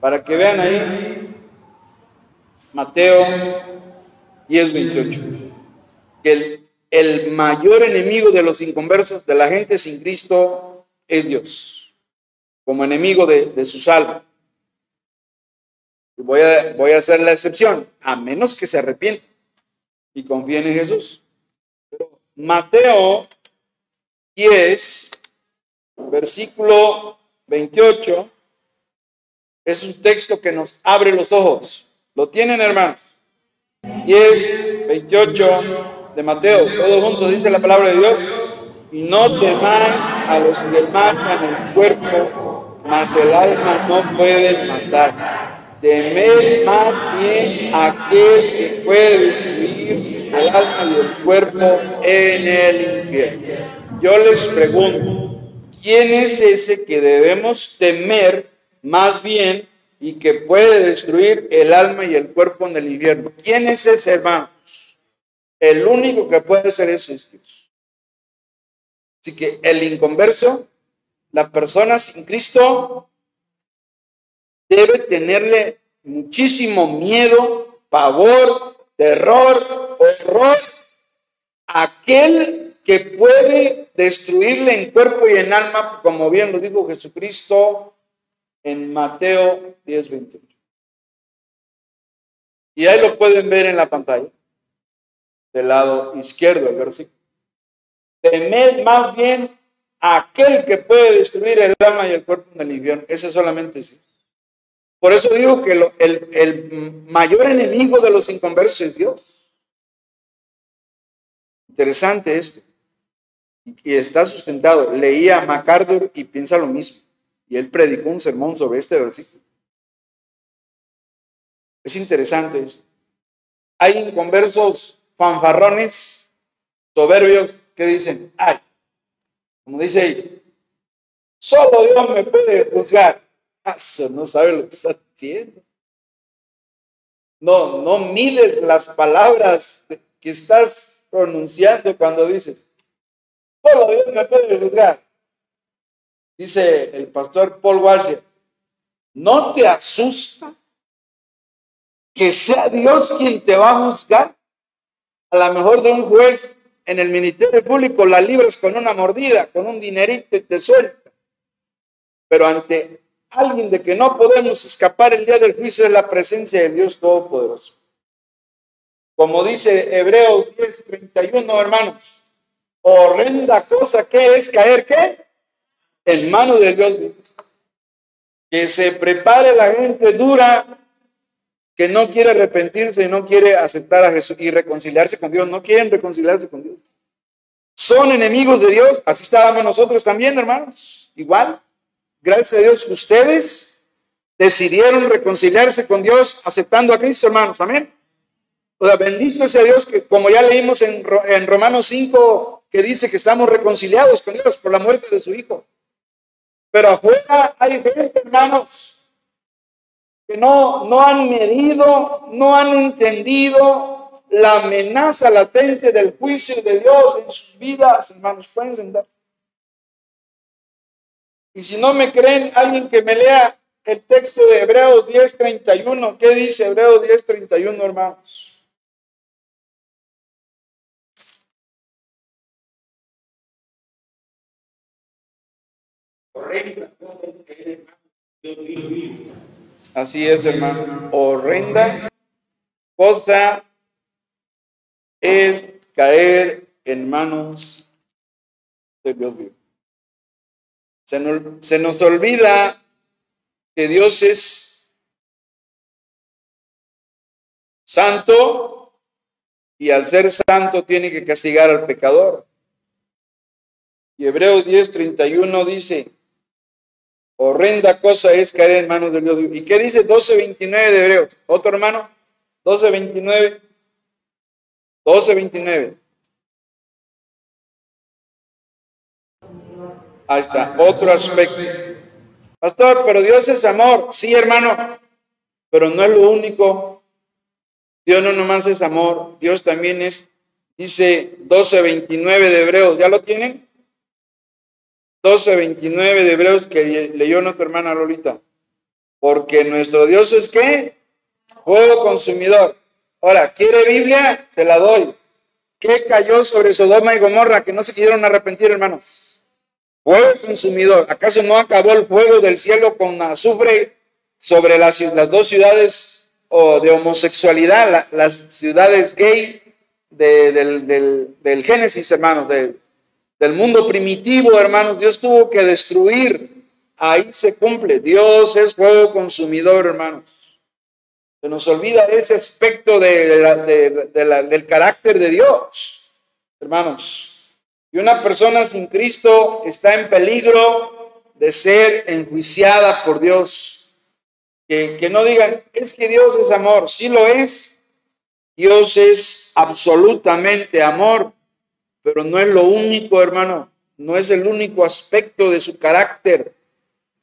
Para que vean ahí, Mateo 10, 28 que el, mayor enemigo de los inconversos, de la gente sin Cristo, es Dios, como enemigo de, de su salva. Voy a, voy a hacer la excepción, a menos que se arrepienta y confíen en Jesús. Mateo 10, versículo 28, es un texto que nos abre los ojos. ¿Lo tienen, hermanos? 10, 28 de Mateo, todos juntos dice la palabra de Dios. Y no temáis a los que matan el cuerpo, mas el alma no puede matar. Temed más bien a aquel que puede destruir el alma y el cuerpo en el infierno. Yo les pregunto, ¿quién es ese que debemos temer más bien y que puede destruir el alma y el cuerpo en el infierno? ¿Quién es ese, hermanos? El único que puede ser ese es Dios. Así que el inconverso, la persona sin Cristo, debe tenerle muchísimo miedo, pavor, terror, horror aquel que puede destruirle en cuerpo y en alma, como bien lo dijo Jesucristo en Mateo 10, 28. Y ahí lo pueden ver en la pantalla, del lado izquierdo del versículo. Temed más bien aquel que puede destruir el alma y el cuerpo en el infierno. Ese solamente sí. Por eso digo que el, el mayor enemigo de los inconversos es Dios. Interesante esto. Y está sustentado. Leía a MacArthur y piensa lo mismo. Y él predicó un sermón sobre este versículo. Es interesante. Hay inconversos fanfarrones, soberbios, que dicen, ay, como dice ella, solo Dios me puede juzgar. Eso no sabe lo que está diciendo. No, no mides las palabras que estás pronunciando cuando dices, solo Dios me puede juzgar. Dice el pastor Paul Washer, ¿no te asusta que sea Dios quien te va a juzgar? A lo mejor de un juez en el ministerio público la libras con una mordida, con un dinerito y te suelta. Pero ante alguien de que no podemos escapar el día del juicio es la presencia de Dios Todopoderoso. Como dice Hebreos 10, 31, hermanos, horrenda cosa que es caer, ¿qué? En manos de Dios. Que se prepare la gente dura que no quiere arrepentirse y no quiere aceptar a Jesús y reconciliarse con Dios, no quieren reconciliarse con Dios. Son enemigos de Dios, así estábamos nosotros también, hermanos. Igual, gracias a Dios, ustedes decidieron reconciliarse con Dios aceptando a Cristo, hermanos. Amén. O sea, bendito sea Dios que, como ya leímos en, en Romanos 5, que dice que estamos reconciliados con Dios por la muerte de su Hijo. Pero afuera hay gente, hermanos, que no, no han medido, no han entendido la amenaza latente del juicio de Dios en sus vidas, hermanos, pueden sentar. Y si no me creen, alguien que me lea el texto de Hebreos 10:31, ¿qué dice Hebreos 10:31, hermanos? Así es, hermano. Horrenda cosa es caer en manos de Dios vivo. Se nos, se nos olvida que Dios es santo y al ser santo tiene que castigar al pecador. Y Hebreos 10:31 dice, Horrenda cosa es caer en manos de Dios. ¿Y qué dice 12.29 de Hebreos? Otro hermano, 12.29. 12.29. Ahí está, otro aspecto. Pastor, pero Dios es amor. Sí, hermano, pero no es lo único. Dios no nomás es amor, Dios también es, dice 12.29 de Hebreos. ¿Ya lo tienen? 12:29 de Hebreos que leyó nuestra hermana Lolita. Porque nuestro Dios es qué? Fuego consumidor. Ahora, ¿quiere Biblia? Se la doy. ¿Qué cayó sobre Sodoma y Gomorra que no se quisieron arrepentir, hermanos? Fuego consumidor. ¿Acaso no acabó el fuego del cielo con azufre sobre las, dos ciudades o de homosexualidad, la- las ciudades gay de- del, del- del Génesis, hermanos, del mundo primitivo, hermanos. Dios tuvo que destruir. Ahí se cumple. Dios es fuego consumidor, hermanos. Se nos olvida ese aspecto de del carácter de Dios, hermanos. Y una persona sin Cristo está en peligro de ser enjuiciada por Dios. Que, que no digan, es que Dios es amor. Sí lo es. Dios es absolutamente amor, pero no es lo único, hermano. No es el único aspecto de su carácter.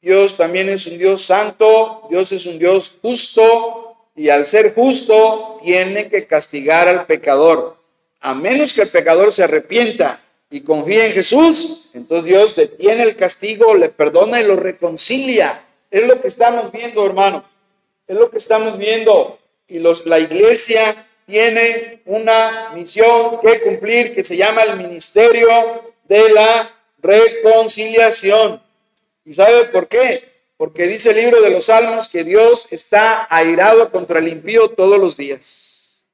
Dios también es un Dios santo, Dios es un Dios justo, y al ser justo tiene que castigar al pecador. A menos que el pecador se arrepienta y confíe en Jesús, entonces Dios detiene el castigo, le perdona y lo reconcilia. Es lo que estamos viendo, hermanos. Es lo que estamos viendo. Y los, la iglesia tiene una misión que cumplir que se llama el ministerio de la reconciliación. ¿Y sabe por qué? Porque dice el libro de los Salmos que Dios está airado contra el impío todos los días.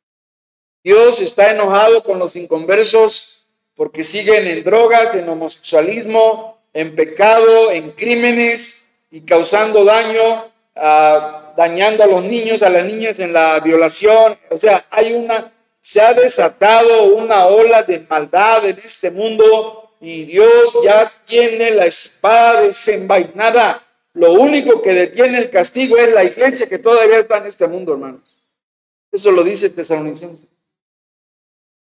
Dios está enojado con los inconversos porque siguen en drogas, en homosexualismo, en pecado, en crímenes y causando daño, ah, dañando a los niños, a las niñas en la violación. O sea, hay una, se ha desatado una ola de maldad en este mundo y Dios ya tiene la espada desenvainada. Lo único que detiene el castigo es la iglesia que todavía está en este mundo, hermanos. Eso lo dice Tesalonicenses.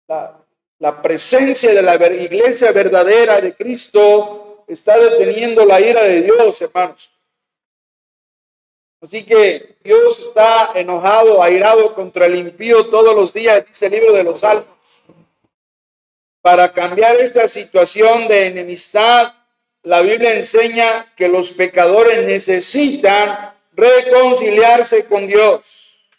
La, la presencia de la iglesia verdadera de Cristo está deteniendo la ira de Dios, hermanos. Así que Dios está enojado, airado contra el impío todos los días, dice el libro de los Salmos. Para cambiar esta situación de enemistad, la Biblia enseña que los pecadores necesitan reconciliarse con Dios.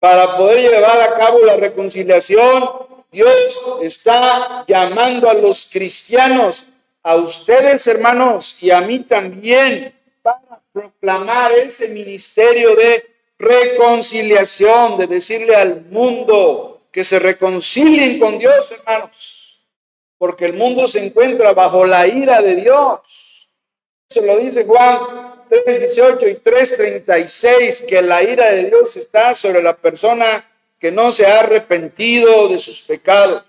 Para poder llevar a cabo la reconciliación, Dios está llamando a los cristianos, a ustedes hermanos y a mí también, proclamar ese ministerio de reconciliación, de decirle al mundo que se reconcilien con Dios, hermanos porque el mundo se encuentra bajo la ira de Dios. Se lo dice Juan 3:18 y 3:36, que la ira de Dios está sobre la persona que no se ha arrepentido de sus pecados.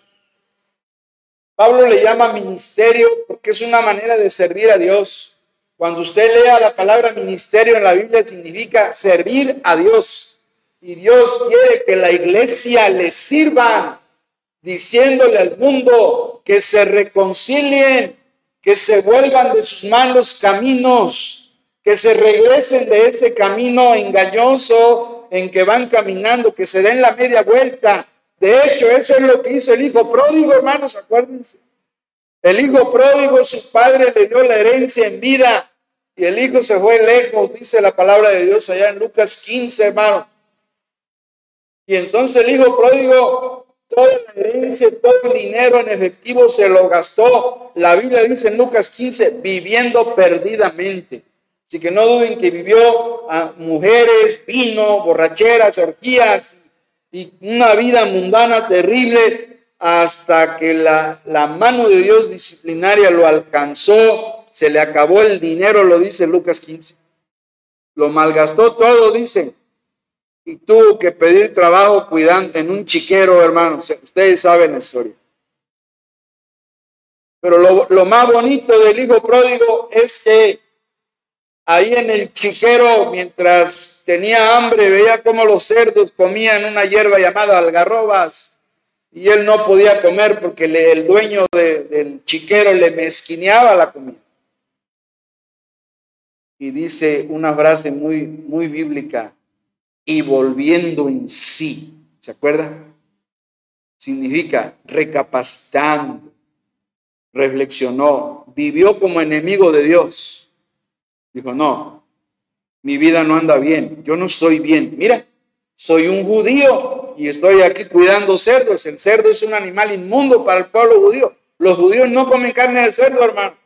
Pablo le llama ministerio porque es una manera de servir a Dios. Cuando usted lea la palabra ministerio en la Biblia significa servir a Dios. Y Dios quiere que la iglesia le sirva diciéndole al mundo que se reconcilien, que se vuelvan de sus malos caminos, que se regresen de ese camino engañoso en que van caminando, que se den la media vuelta. De hecho, eso es lo que hizo el hijo pródigo, hermanos, acuérdense. El hijo pródigo, su padre le dio la herencia en vida y el hijo se fue lejos, dice la palabra de Dios allá en Lucas 15, hermano. Y entonces el hijo pródigo todo el dinero en efectivo se lo gastó. La Biblia dice en Lucas 15, viviendo perdidamente. Así que no duden que vivió a mujeres, vino, borracheras, orgías y una vida mundana terrible hasta que la mano de Dios disciplinaria lo alcanzó. Se le acabó el dinero, lo dice Lucas 15. Lo malgastó todo, dice y tuvo que pedir trabajo cuidando en un chiquero, hermanos. Ustedes saben la historia. Pero lo, más bonito del hijo pródigo es que ahí en el chiquero, mientras tenía hambre, veía cómo los cerdos comían una hierba llamada algarrobas y él no podía comer porque el dueño de, del chiquero le mezquineaba la comida. Y dice una frase muy, muy bíblica, y volviendo en sí. ¿Se acuerdan? Significa recapacitando, reflexionó, vivió como enemigo de Dios. Dijo, no, mi vida no anda bien, yo no estoy bien. Mira, soy un judío y estoy aquí cuidando cerdos. El cerdo es un animal inmundo para el pueblo judío. Los judíos no comen carne de cerdo, hermano.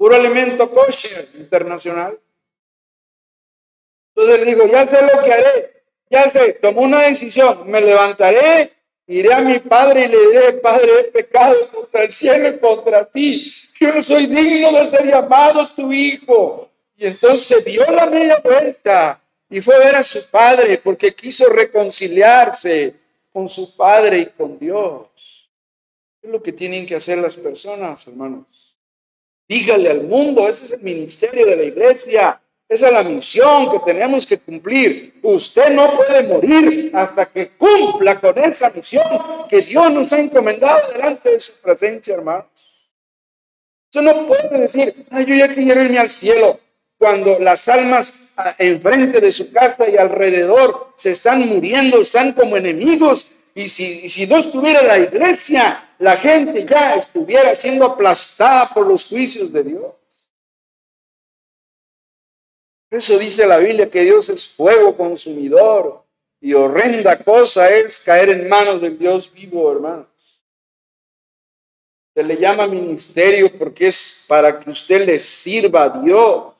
Puro alimento kosher internacional. Entonces dijo, ya sé lo que haré, ya sé, tomó una decisión, me levantaré, iré a mi padre y le diré, Padre, he pecado contra el cielo y contra ti. Yo no soy digno de ser llamado tu hijo. Y entonces dio la media vuelta y fue a ver a su padre porque quiso reconciliarse con su padre y con Dios. Es lo que tienen que hacer las personas, hermanos. Dígale al mundo, ese es el ministerio de la iglesia. Esa es la misión que tenemos que cumplir. Usted no puede morir hasta que cumpla con esa misión que Dios nos ha encomendado delante de su presencia, hermanos. Usted no puede decir, ay, yo ya quiero irme al cielo, cuando las almas ah, enfrente de su casa y alrededor se están muriendo, están como enemigos. Y si, si no estuviera la iglesia, la gente ya estuviera siendo aplastada por los juicios de Dios. Eso dice la Biblia que Dios es fuego consumidor y horrenda cosa es caer en manos del Dios vivo, hermanos. Se le llama ministerio porque es para que usted le sirva a Dios.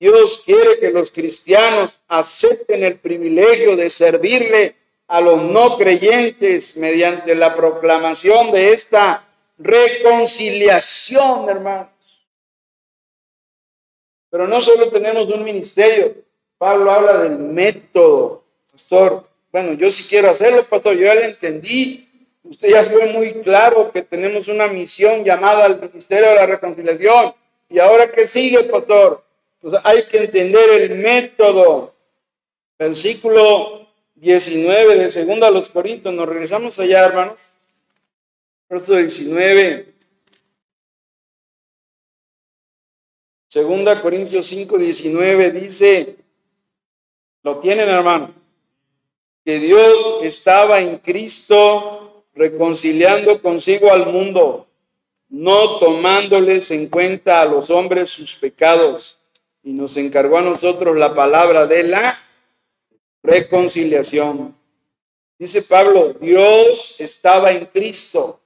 Dios quiere que los cristianos acepten el privilegio de servirle a los no creyentes mediante la proclamación de esta reconciliación, hermano. Pero no solo tenemos un ministerio, Pablo habla del método, pastor. Bueno, yo sí quiero hacerlo, pastor, yo ya le entendí. Usted ya se ve muy claro que tenemos una misión llamada al ministerio de la reconciliación. ¿Y ahora qué sigue, pastor? Pues hay que entender el método. Versículo 19 de segundo a los Corintios. Nos regresamos allá, hermanos. Verso 19. Segunda Corintios 5, 19 dice, lo tienen hermano, que Dios estaba en Cristo reconciliando consigo al mundo, no tomándoles en cuenta a los hombres sus pecados, y nos encargó a nosotros la palabra de la reconciliación. Dice Pablo, Dios estaba en Cristo.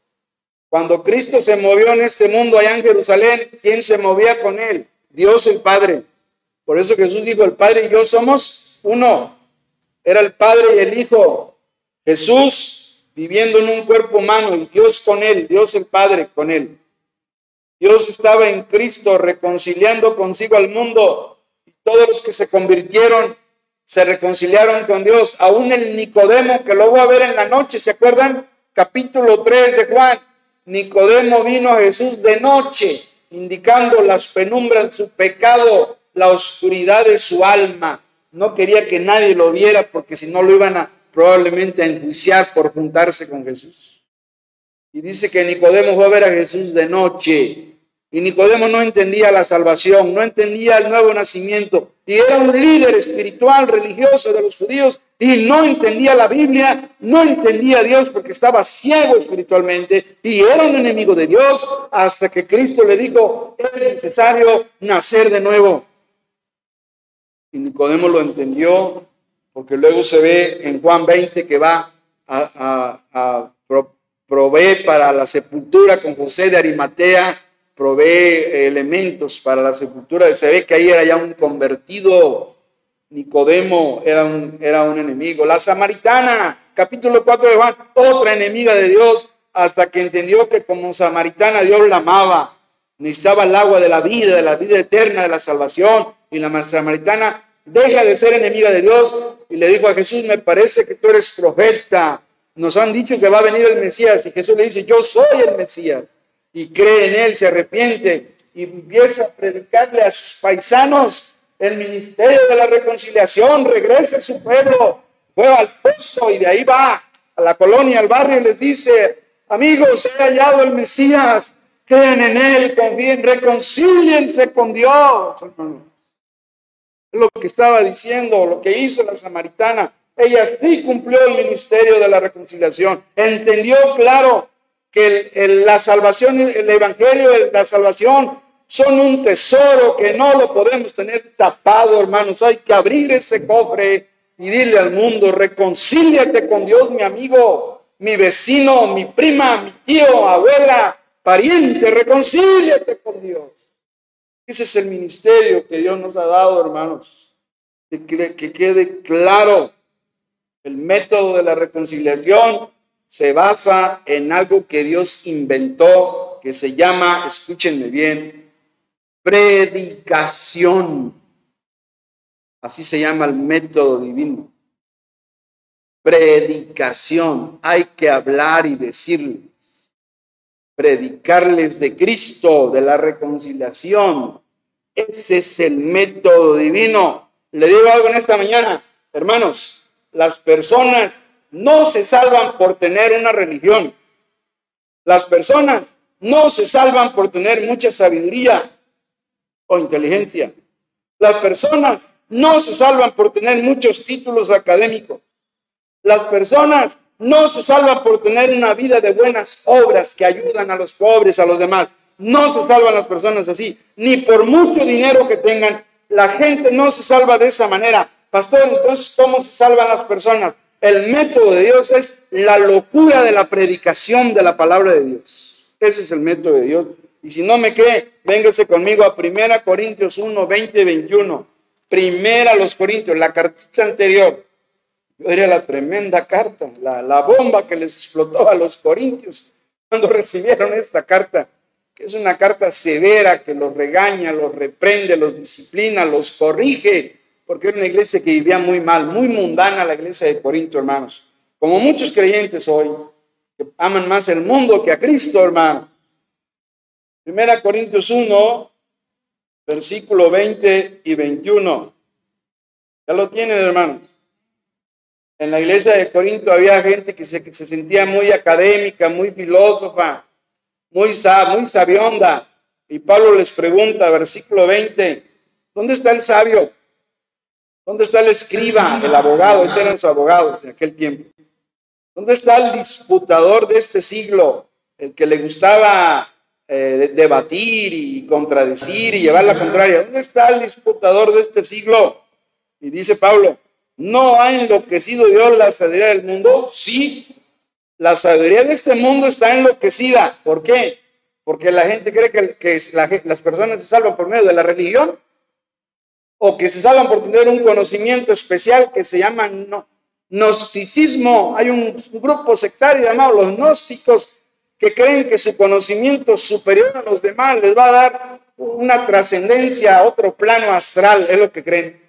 Cuando Cristo se movió en este mundo allá en Jerusalén, ¿quién se movía con él? Dios el Padre. Por eso Jesús dijo, el Padre y yo somos uno. Era el Padre y el Hijo. Jesús viviendo en un cuerpo humano y Dios con él, Dios el Padre con él. Dios estaba en Cristo reconciliando consigo al mundo y todos los que se convirtieron se reconciliaron con Dios. Aún el Nicodemo que lo voy a ver en la noche, ¿se acuerdan? Capítulo 3 de Juan. Nicodemo vino a Jesús de noche indicando las penumbras de su pecado, la oscuridad de su alma. No quería que nadie lo viera porque si no lo iban a probablemente a enjuiciar por juntarse con Jesús. Y dice que Nicodemo fue a ver a Jesús de noche. Y Nicodemo no entendía la salvación, no entendía el nuevo nacimiento. Y era un líder espiritual, religioso de los judíos y no entendía la Biblia, no entendía a Dios porque estaba ciego espiritualmente y era un enemigo de Dios hasta que Cristo le dijo, es necesario nacer de nuevo. Y Nicodemo lo entendió porque luego se ve en Juan 20 que va a, a, proveer para la sepultura con José de Arimatea, provee elementos para la sepultura. Se ve que ahí era ya un convertido Nicodemo era un, era un enemigo. La samaritana, capítulo 4 de Juan, otra enemiga de Dios, hasta que entendió que como samaritana Dios la amaba. Necesitaba el agua de la vida, de la vida eterna, de la salvación. Y la samaritana deja de ser enemiga de Dios y le dijo a Jesús, me parece que tú eres profeta. Nos han dicho que va a venir el Mesías y Jesús le dice, yo soy el Mesías. Y cree en él, se arrepiente y empieza a predicarle a sus paisanos el ministerio de la reconciliación, regrese a su pueblo, fue al pozo y de ahí va a la colonia, al barrio y les dice, amigos, he hallado el Mesías, creen en él, confíen, reconcíliense con Dios. Lo que estaba diciendo, lo que hizo la samaritana. Ella sí cumplió el ministerio de la reconciliación. Entendió claro que la salvación, el evangelio de la salvación son un tesoro que no lo podemos tener tapado, hermanos. Hay que abrir ese cofre y dile al mundo, reconcíliate con Dios, mi amigo, mi vecino, mi prima, mi tío, abuela, pariente, reconcíliate con Dios. Ese es el ministerio que Dios nos ha dado, hermanos. que- que quede claro. El método de la reconciliación se basa en algo que Dios inventó, que se llama, escúchenme bien, predicación. Así se llama el método divino. Predicación. Hay que hablar y decirles. Predicarles de Cristo, de la reconciliación. Ese es el método divino. Le digo algo en esta mañana, hermanos. Las personas no se salvan por tener una religión. Las personas no se salvan por tener mucha sabiduría o inteligencia. Las personas no se salvan por tener muchos títulos académicos. Las personas no se salvan por tener una vida de buenas obras que ayudan a los pobres, a los demás. No se salvan las personas así, ni por mucho dinero que tengan. La gente no se salva de esa manera. Pastor, entonces, ¿cómo se salvan las personas? El método de Dios es la locura de la predicación de la palabra de Dios. Ese es el método de Dios. Y si no me cree, véngase conmigo a 1 Corintios 1, 20 y 21. Primera los Corintios, la cartita anterior. Diría la tremenda carta, la bomba que les explotó a los Corintios cuando recibieron esta carta, que es una carta severa que los regaña, los reprende, los disciplina, los corrige, porque era una iglesia que vivía muy mal, muy mundana la iglesia de Corinto, hermanos. Como muchos creyentes hoy, que aman más el mundo que a Cristo, hermano. Primera Corintios 1, versículo 20 y 21. Ya lo tienen, hermanos. En la iglesia de Corinto había gente que se, sentía muy académica, muy filósofa, muy, muy sabionda. Y Pablo les pregunta, versículo 20, ¿dónde está el sabio? ¿Dónde está el escriba, el abogado? Esos eran los abogados en aquel tiempo. ¿Dónde está el disputador de este siglo? El que le gustaba eh, debatir y contradecir y llevar la contraria. ¿Dónde está el disputador de este siglo? Y dice Pablo, ¿no ha enloquecido Dios la sabiduría del mundo? Sí, la sabiduría de este mundo está enloquecida. ¿Por qué? Porque la gente cree que, que la, las personas se salvan por medio de la religión o que se salvan por tener un conocimiento especial que se llama no, gnosticismo. Hay un, grupo sectario llamado los gnósticos que creen que su conocimiento superior a los demás les va a dar una trascendencia a otro plano astral, es lo que creen.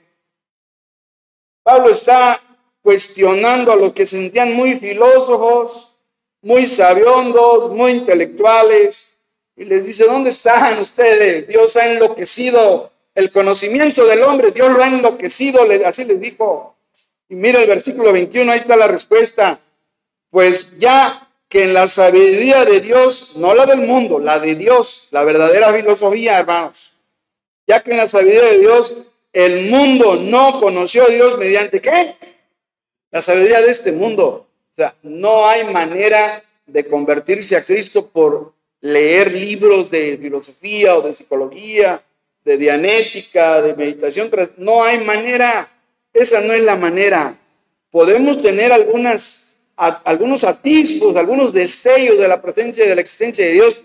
Pablo está cuestionando a los que se sentían muy filósofos, muy sabiondos, muy intelectuales, y les dice, ¿dónde están ustedes? Dios ha enloquecido el conocimiento del hombre, Dios lo ha enloquecido, así les dijo. Y mira el versículo 21, ahí está la respuesta. Pues ya que en la sabiduría de Dios, no la del mundo, la de Dios, la verdadera filosofía, hermanos, ya que en la sabiduría de Dios el mundo no conoció a Dios mediante qué? La sabiduría de este mundo. O sea, no hay manera de convertirse a Cristo por leer libros de filosofía o de psicología, de dianética, de meditación. No hay manera. Esa no es la manera. Podemos tener algunas, algunos atisbos, algunos destellos de la presencia y de la existencia de Dios,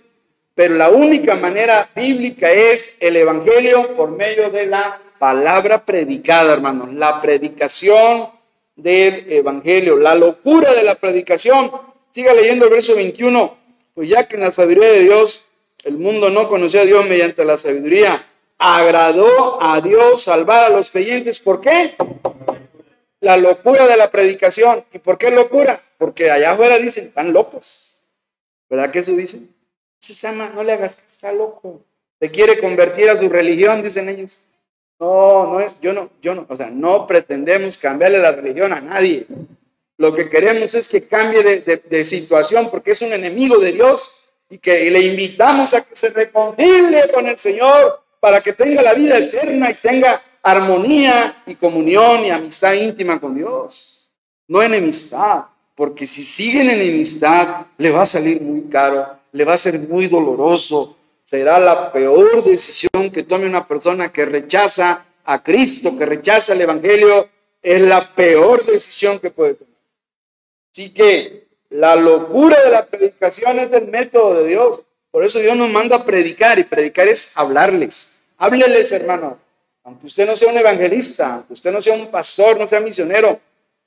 pero la única manera bíblica es el Evangelio por medio de la palabra predicada, hermanos, la predicación del Evangelio, la locura de la predicación. Siga leyendo el verso 21, pues ya que en la sabiduría de Dios el mundo no conoció a Dios mediante la sabiduría, agradó a Dios salvar a los creyentes. ¿Por qué? La locura de la predicación. ¿Y por qué locura? Porque allá afuera dicen, están locos. ¿Verdad que eso dicen? no le hagas que está loco. Te quiere convertir a su religión, dicen ellos. No, no, yo no, yo no, o sea, no pretendemos cambiarle la religión a nadie. Lo que queremos es que cambie de, situación porque es un enemigo de Dios y que le invitamos a que se reconcilie con el Señor para que tenga la vida eterna y tenga armonía y comunión y amistad íntima con Dios. No enemistad, porque si sigue en enemistad le va a salir muy caro, le va a ser muy doloroso, será la peor decisión que tome una persona que rechaza a Cristo, que rechaza el Evangelio, es la peor decisión que puede tomar. Así que la locura de la predicación es el método de Dios. Por eso Dios nos manda a predicar y predicar es hablarles. Hábleles, hermano. aunque usted no sea un evangelista, aunque usted no sea un pastor, no sea misionero,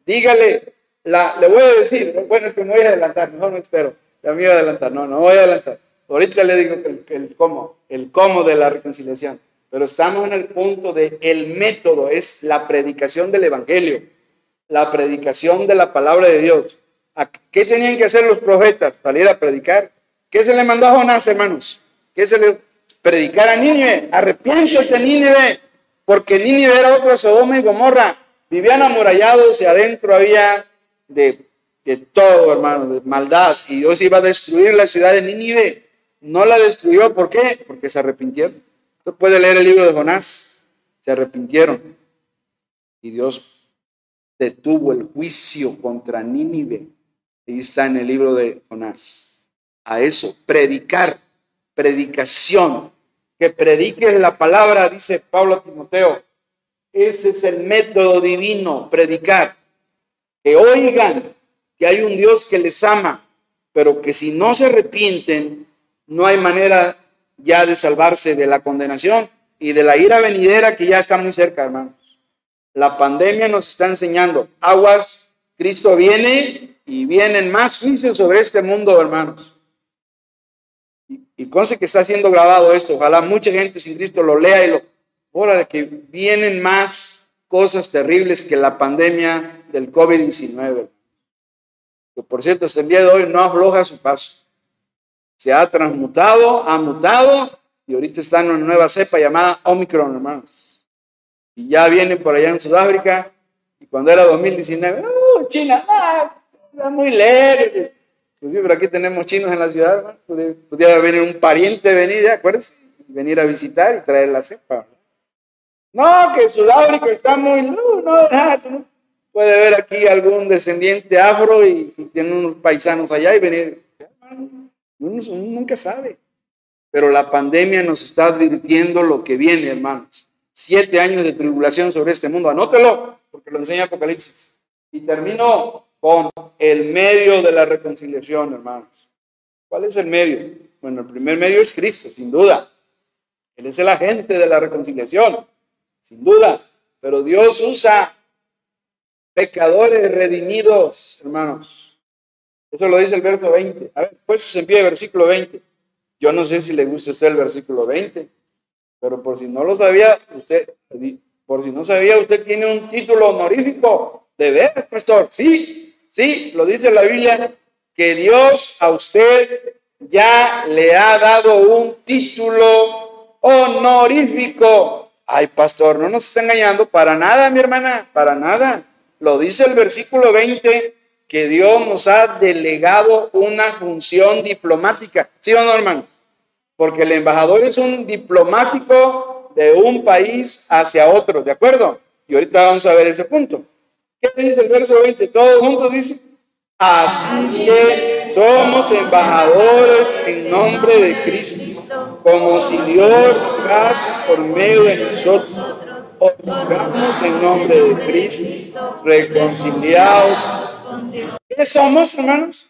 dígale, la, le voy a decir, bueno, es que me voy a adelantar, mejor no espero, ya me voy a adelantar, no, no voy a adelantar. Ahorita le digo el, el cómo, el cómo de la reconciliación, pero estamos en el punto de el método, es la predicación del evangelio, la predicación de la palabra de Dios. ¿A ¿Qué tenían que hacer los profetas? Salir a predicar. ¿Qué se le mandó a Jonás, hermanos? ¿Qué se le predicar a Nínive? Arrepiéntete, Nínive, porque Nínive era otra Sodoma y Gomorra. Vivían amurallados y adentro había de, de todo, hermano, de maldad. Y Dios iba a destruir la ciudad de Nínive. No la destruyó, ¿por qué? Porque se arrepintieron. Usted puede leer el libro de Jonás. Se arrepintieron. Y Dios detuvo el juicio contra Nínive. Ahí está en el libro de Jonás. A eso, predicar, predicación. Que prediques la palabra, dice Pablo a Timoteo. Ese es el método divino, predicar. Que oigan que hay un Dios que les ama, pero que si no se arrepienten, no hay manera ya de salvarse de la condenación y de la ira venidera que ya está muy cerca, hermanos. La pandemia nos está enseñando, aguas, Cristo viene y vienen más juicios sobre este mundo, hermanos. Y, conste que está siendo grabado esto, ojalá mucha gente sin Cristo lo lea y lo... Ahora que vienen más cosas terribles que la pandemia del COVID-19. Que por cierto, hasta el día de hoy no afloja su paso se ha transmutado, ha mutado y ahorita está en una nueva cepa llamada Omicron, hermanos. Y ya viene por allá en Sudáfrica y cuando era 2019, ¡uh, China! ¡Ah, está muy leve! Pues sí, pero aquí tenemos chinos en la ciudad, hermano. Pudiera venir un pariente venir, acuérdense, venir a visitar y traer la cepa. No, que Sudáfrica está muy... No, no, no. Puede ver aquí algún descendiente afro y, y tiene unos paisanos allá y venir. Uno, uno nunca sabe. Pero la pandemia nos está advirtiendo lo que viene, hermanos. Siete años de tribulación sobre este mundo. Anótelo, porque lo enseña Apocalipsis. Y termino con el medio de la reconciliación, hermanos. ¿Cuál es el medio? Bueno, el primer medio es Cristo, sin duda. Él es el agente de la reconciliación, sin duda. Pero Dios usa pecadores redimidos, hermanos. Eso lo dice el verso 20. A ver, pues empieza el versículo 20. Yo no sé si le gusta a usted el versículo 20, pero por si no lo sabía, usted, por si no sabía, usted tiene un título honorífico de ver, pastor. Sí, sí, lo dice la Biblia, que Dios a usted ya le ha dado un título honorífico. Ay, pastor, no nos está engañando para nada, mi hermana, para nada. Lo dice el versículo 20 que Dios nos ha delegado una función diplomática. ¿Sí o no, hermano? Porque el embajador es un diplomático de un país hacia otro, ¿de acuerdo? Y ahorita vamos a ver ese punto. ¿Qué dice el verso 20? Todos juntos dice, así que somos embajadores en nombre de Cristo, como si Dios por medio de nosotros. Oramos en nombre de Cristo, reconciliados ¿Qué somos, hermanos?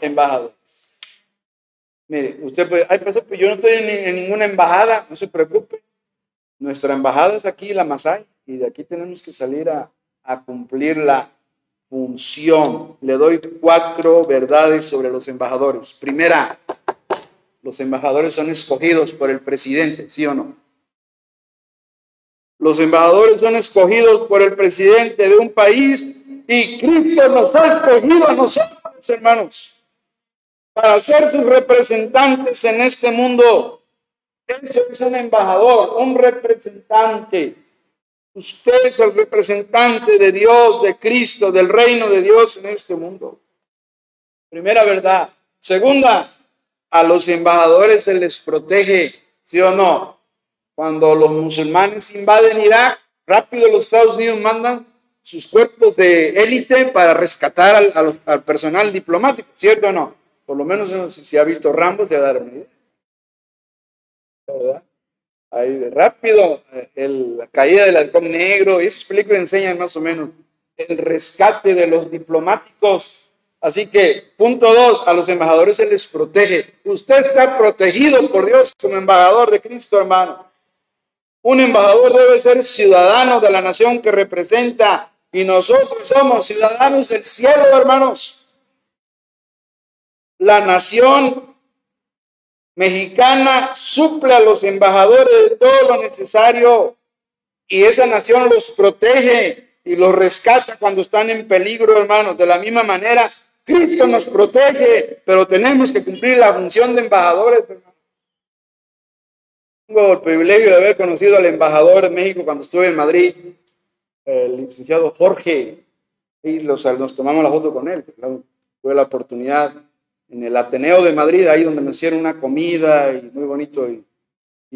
Embajadores. Mire, usted puede, ay, pues yo no estoy en, ninguna embajada, no se preocupe. Nuestra embajada es aquí, la Masai, y de aquí tenemos que salir a, a cumplir la función. Le doy cuatro verdades sobre los embajadores. Primera, los embajadores son escogidos por el presidente, ¿sí o no? Los embajadores son escogidos por el presidente de un país y Cristo nos ha escogido a nosotros, hermanos, para ser sus representantes en este mundo. Eso es un embajador, un representante. Usted es el representante de Dios, de Cristo, del reino de Dios en este mundo. Primera verdad. Segunda, a los embajadores se les protege, ¿sí o no? Cuando los musulmanes invaden Irak, rápido los Estados Unidos mandan sus cuerpos de élite para rescatar al, al, personal diplomático, ¿cierto o no? Por lo menos si se ha visto Rambo, se va a dar una idea. ¿Verdad? Ahí rápido, el, la caída del halcón negro, esas películas enseñan más o menos el rescate de los diplomáticos. Así que, punto dos, a los embajadores se les protege. Usted está protegido por Dios como embajador de Cristo, hermano. Un embajador debe ser ciudadano de la nación que representa y nosotros somos ciudadanos del cielo, hermanos. La nación mexicana suple a los embajadores de todo lo necesario y esa nación los protege y los rescata cuando están en peligro, hermanos. De la misma manera, Cristo nos protege, pero tenemos que cumplir la función de embajadores. Tengo el privilegio de haber conocido al embajador de México cuando estuve en Madrid, el licenciado Jorge, y los, nos tomamos la foto con él. Tuve la oportunidad en el Ateneo de Madrid, ahí donde me hicieron una comida y muy bonito, y,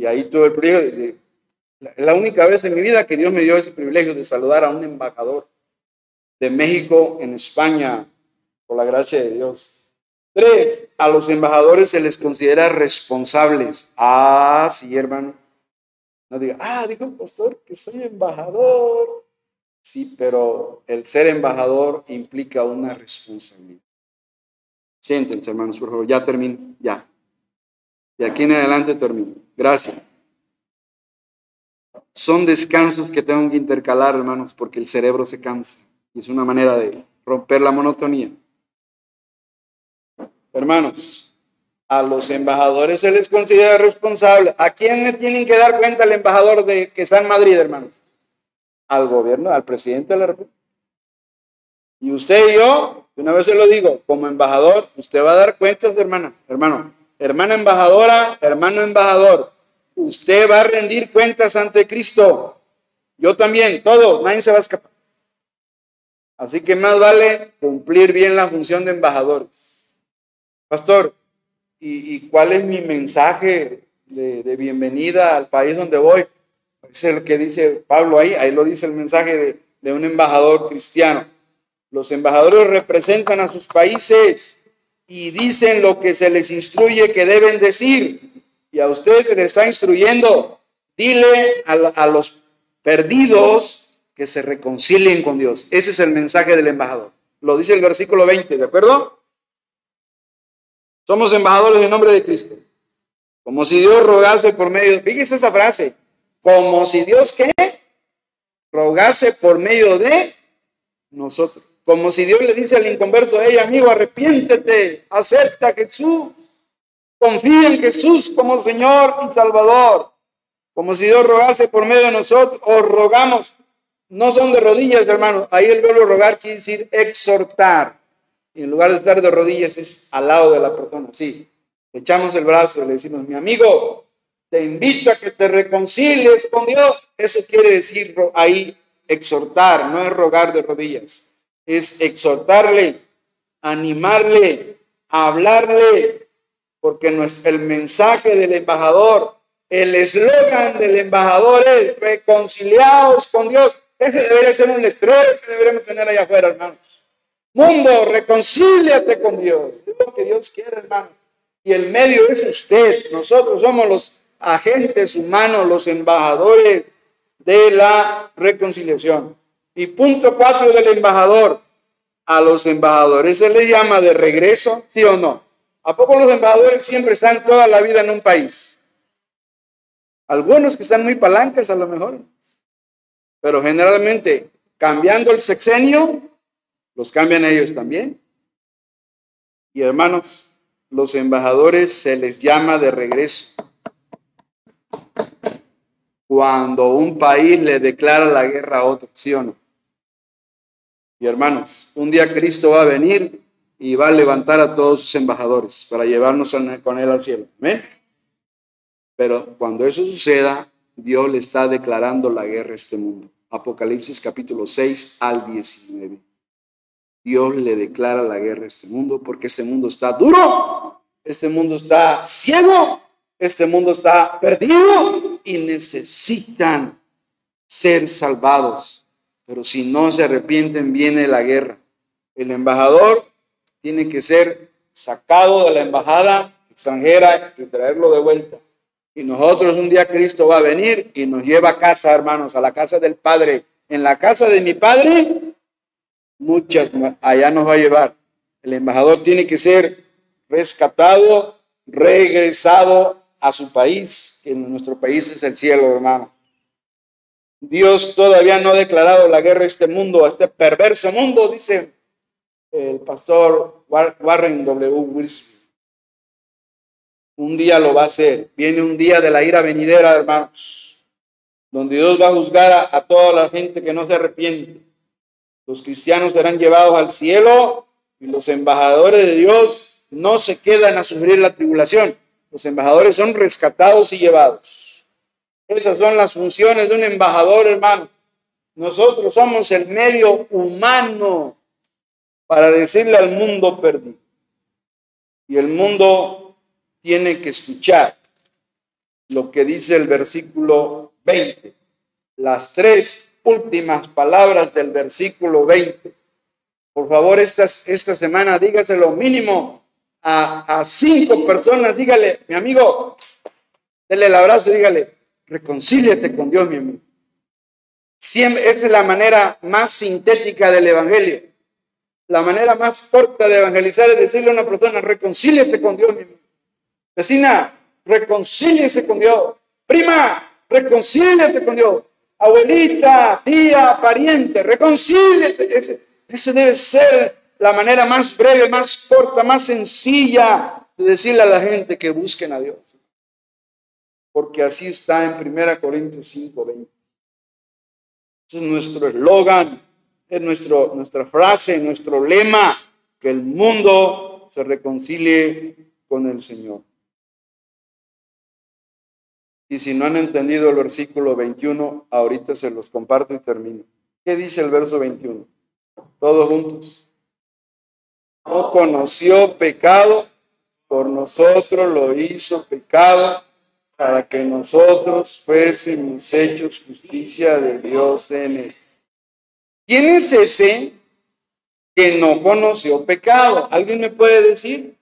ahí tuve el privilegio de, la única vez en mi vida que Dios me dio ese privilegio de saludar a un embajador de México en España, por la gracia de Dios. Tres, a los embajadores se les considera responsables. Ah, sí, hermano. No diga, ah, dijo el pastor que soy embajador. Sí, pero el ser embajador implica una responsabilidad. Siéntense, hermanos, por favor. Ya termino, ya. De aquí en adelante termino. Gracias. Son descansos que tengo que intercalar, hermanos, porque el cerebro se cansa. Y es una manera de romper la monotonía. Hermanos, a los embajadores se les considera responsable. ¿A quién le tienen que dar cuenta el embajador de que está en Madrid, hermanos? Al gobierno, al presidente de la República. Y usted y yo, una vez se lo digo, como embajador, usted va a dar cuentas, hermana, hermano, hermana embajadora, hermano embajador. Usted va a rendir cuentas ante Cristo. Yo también, todo, nadie se va a escapar. Así que más vale cumplir bien la función de embajadores. Pastor, ¿y, cuál es mi mensaje de, bienvenida al país donde voy? Es el que dice Pablo ahí, ahí lo dice el mensaje de, de un embajador cristiano. Los embajadores representan a sus países y dicen lo que se les instruye que deben decir. Y a usted se le está instruyendo. Dile a, los perdidos que se reconcilien con Dios. Ese es el mensaje del embajador. Lo dice el versículo 20, ¿de acuerdo? Somos embajadores en nombre de Cristo. Como si Dios rogase por medio, fíjese esa frase, como si Dios qué? Rogase por medio de nosotros. Como si Dios le dice al inconverso, hey amigo, arrepiéntete, acepta a Jesús, confía en Jesús como Señor y Salvador. Como si Dios rogase por medio de nosotros, o rogamos, no son de rodillas, hermanos. Ahí el verbo rogar quiere decir exhortar. Y en lugar de estar de rodillas es al lado de la persona. Sí, echamos el brazo y le decimos, mi amigo, te invito a que te reconcilies con Dios. Eso quiere decir ahí exhortar, no es rogar de rodillas. Es exhortarle, animarle, hablarle, porque el mensaje del embajador, el eslogan del embajador es reconciliados con Dios. Ese debería ser un letrero que deberíamos tener allá afuera, hermanos. Mundo, reconcíliate con Dios. Es lo que Dios quiere, hermano. Y el medio es usted. Nosotros somos los agentes humanos, los embajadores de la reconciliación. Y punto cuatro del embajador. A los embajadores se les llama de regreso, ¿sí o no? ¿A poco los embajadores siempre están toda la vida en un país? Algunos que están muy palancas a lo mejor. Pero generalmente, cambiando el sexenio, los cambian ellos también. Y hermanos, los embajadores se les llama de regreso. Cuando un país le declara la guerra a otro, ¿sí o no? Y hermanos, un día Cristo va a venir y va a levantar a todos sus embajadores para llevarnos con él al cielo. Pero cuando eso suceda, Dios le está declarando la guerra a este mundo. Apocalipsis capítulo 6 al 19. Dios le declara la guerra a este mundo porque este mundo está duro, este mundo está ciego, este mundo está perdido y necesitan ser salvados. Pero si no se arrepienten, viene la guerra. El embajador tiene que ser sacado de la embajada extranjera y traerlo de vuelta. Y nosotros un día Cristo va a venir y nos lleva a casa, hermanos, a la casa del Padre. En la casa de mi Padre muchas allá nos va a llevar. El embajador tiene que ser rescatado, regresado a su país, que en nuestro país es el cielo, hermano. Dios todavía no ha declarado la guerra a este mundo, a este perverso mundo, dice el pastor Warren W. Wilson. Un día lo va a hacer. Viene un día de la ira venidera, hermanos, donde Dios va a juzgar a, a toda la gente que no se arrepiente. Los cristianos serán llevados al cielo y los embajadores de Dios no se quedan a sufrir la tribulación. Los embajadores son rescatados y llevados. Esas son las funciones de un embajador, hermano. Nosotros somos el medio humano para decirle al mundo perdido. Y el mundo tiene que escuchar lo que dice el versículo 20. Las tres últimas palabras del versículo 20. Por favor, esta, esta semana dígaselo mínimo a, cinco personas. Dígale, mi amigo, dele el abrazo dígale, reconcíliate con Dios, mi amigo. Siempre, esa es la manera más sintética del Evangelio. La manera más corta de evangelizar es decirle a una persona, reconcíliate con Dios, mi amigo. Vecina, reconcíliese con Dios. Prima, reconcíliate con Dios. Abuelita, tía, pariente, reconcíliate. Ese, ese debe ser la manera más breve, más corta, más sencilla de decirle a la gente que busquen a Dios. Porque así está en 1 Corintios 5, 20. Ese es nuestro eslogan, es nuestro, nuestra frase, nuestro lema, que el mundo se reconcilie con el Señor. Y si no han entendido el versículo 21, ahorita se los comparto y termino. ¿Qué dice el verso 21? Todos juntos. No conoció pecado, por nosotros lo hizo pecado, para que nosotros fuésemos hechos justicia de Dios en él. ¿Quién es ese que no conoció pecado? ¿Alguien me puede decir?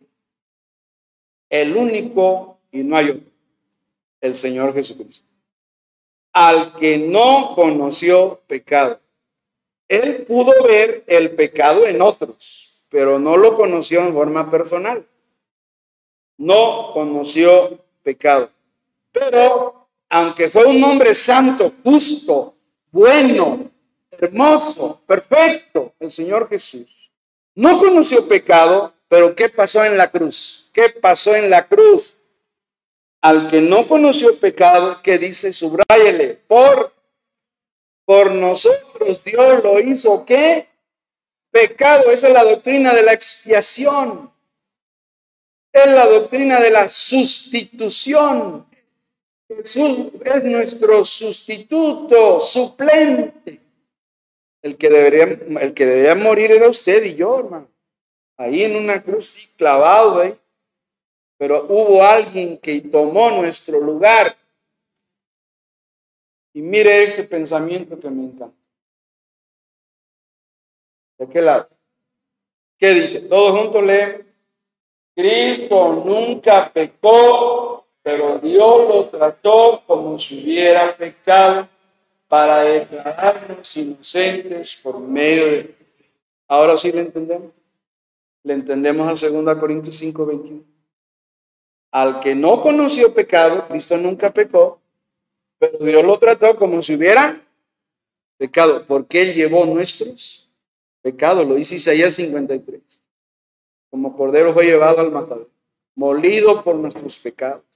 El único y no hay otro el Señor Jesucristo. Al que no conoció pecado. Él pudo ver el pecado en otros, pero no lo conoció en forma personal. No conoció pecado. Pero, aunque fue un hombre santo, justo, bueno, hermoso, perfecto, el Señor Jesús, no conoció pecado, pero ¿qué pasó en la cruz? ¿Qué pasó en la cruz? al que no conoció pecado, que dice, subráyele, por, por nosotros Dios lo hizo, ¿qué? Pecado, esa es la doctrina de la expiación, es la doctrina de la sustitución. Jesús es nuestro sustituto, suplente. El que debería, el que debería morir era usted y yo, hermano. Ahí en una cruz, clavado ahí pero hubo alguien que tomó nuestro lugar. Y mire este pensamiento que me encanta. ¿De qué lado? ¿Qué dice? Todos juntos leemos. Cristo nunca pecó, pero Dios lo trató como si hubiera pecado para declararnos inocentes por medio de... Ahora sí le entendemos. Le entendemos a 2 Corintios 5, 21. Al que no conoció pecado, Cristo nunca pecó, pero Dios lo trató como si hubiera pecado, porque Él llevó nuestros pecados, lo dice Isaías 53. Como cordero fue llevado al matador, molido por nuestros pecados,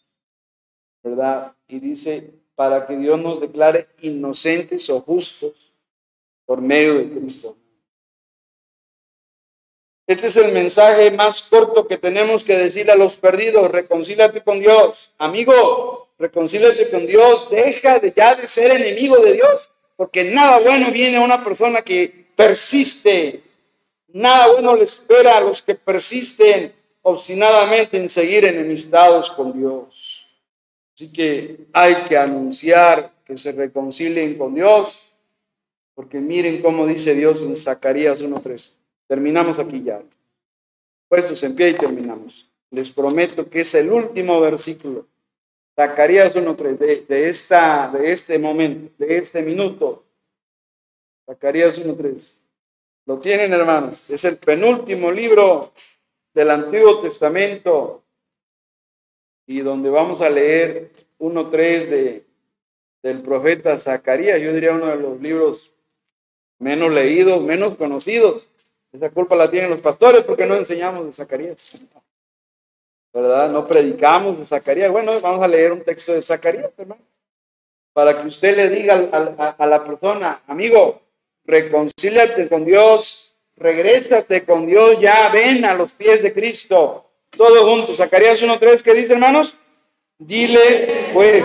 ¿verdad? Y dice, para que Dios nos declare inocentes o justos por medio de Cristo. Este es el mensaje más corto que tenemos que decirle a los perdidos. Reconcílate con Dios. Amigo, reconcílate con Dios. Deja de, ya de ser enemigo de Dios. Porque nada bueno viene a una persona que persiste. Nada bueno le espera a los que persisten obstinadamente en seguir enemistados con Dios. Así que hay que anunciar que se reconcilien con Dios. Porque miren cómo dice Dios en Zacarías 1.3. Terminamos aquí ya. Puestos en pie y terminamos. Les prometo que es el último versículo. Zacarías 1.3 de, de, esta, de este momento, de este minuto. Zacarías 1.3. Lo tienen, hermanos. Es el penúltimo libro del Antiguo Testamento y donde vamos a leer 1.3 de del profeta Zacarías, yo diría uno de los libros menos leídos, menos conocidos. Esa culpa la tienen los pastores porque no enseñamos de Zacarías. ¿Verdad? No predicamos de Zacarías. Bueno, vamos a leer un texto de Zacarías, hermano. Para que usted le diga a, a la persona, amigo, reconcíliate con Dios, regrésate con Dios, ya ven a los pies de Cristo. Todos juntos. Zacarías 1.3, ¿qué dice, hermanos? Dile, pues,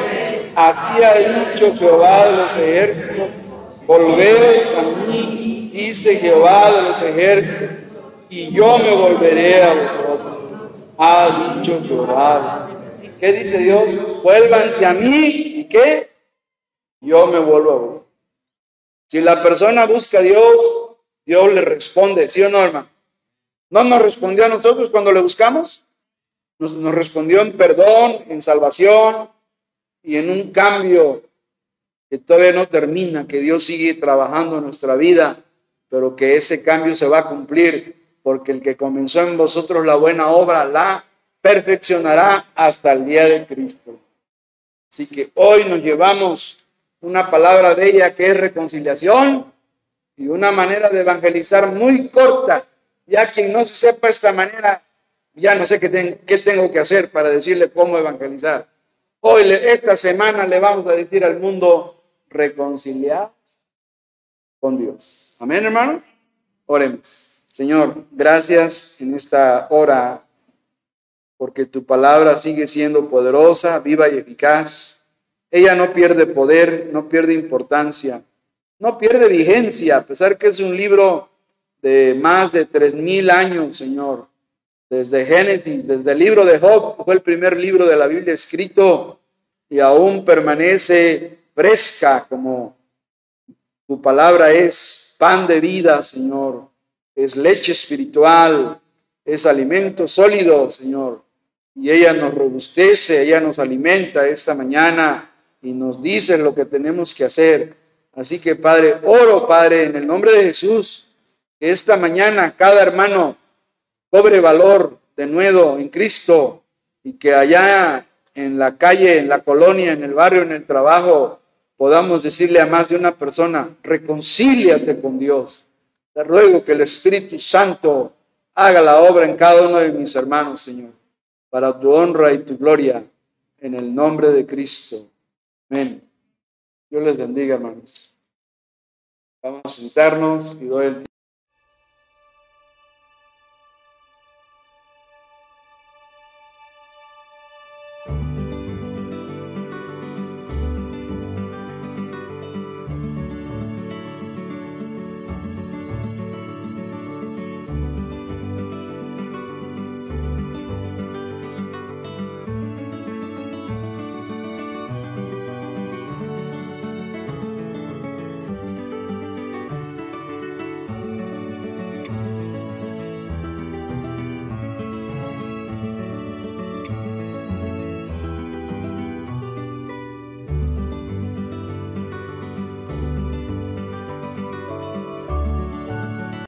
así ha dicho Jehová de los ejércitos, volveos a mí, dice Jehová de los ejércitos, y yo me volveré a vosotros. Ha dicho Jehová. ¿Qué dice Dios? Vuélvanse a mí, ¿y qué? Yo me vuelvo a vos. Si la persona busca a Dios, Dios le responde, ¿sí o no, hermano? ¿No nos respondió a nosotros cuando le buscamos? Nos, respondió en perdón, en salvación y en un cambio que todavía no termina, que Dios sigue trabajando en nuestra vida, pero que ese cambio se va a cumplir porque el que comenzó en vosotros la buena obra la perfeccionará hasta el día de Cristo. Así que hoy nos llevamos una palabra de ella que es reconciliación y una manera de evangelizar muy corta. Ya quien no se sepa esta manera, ya no sé qué, tengo que hacer para decirle cómo evangelizar. Hoy, esta semana, le vamos a decir al mundo, reconciliar con Dios. Amén, hermanos. Oremos. Señor, gracias en esta hora porque tu palabra sigue siendo poderosa, viva y eficaz. Ella no pierde poder, no pierde importancia, no pierde vigencia, a pesar que es un libro de más de tres mil años, Señor. Desde Génesis, desde el libro de Job, fue el primer libro de la Biblia escrito y aún permanece fresca como tu palabra es pan de vida, Señor. Es leche espiritual, es alimento sólido, Señor. Y ella nos robustece, ella nos alimenta esta mañana y nos dice lo que tenemos que hacer. Así que, Padre, oro, Padre, en el nombre de Jesús, que esta mañana cada hermano cobre valor de nuevo en Cristo y que allá en la calle, en la colonia, en el barrio, en el trabajo, podamos decirle a más de una persona, reconcíliate con Dios. Te ruego que el Espíritu Santo haga la obra en cada uno de mis hermanos, Señor, para tu honra y tu gloria, en el nombre de Cristo. Amén. Dios les bendiga, hermanos. Vamos a sentarnos y doy el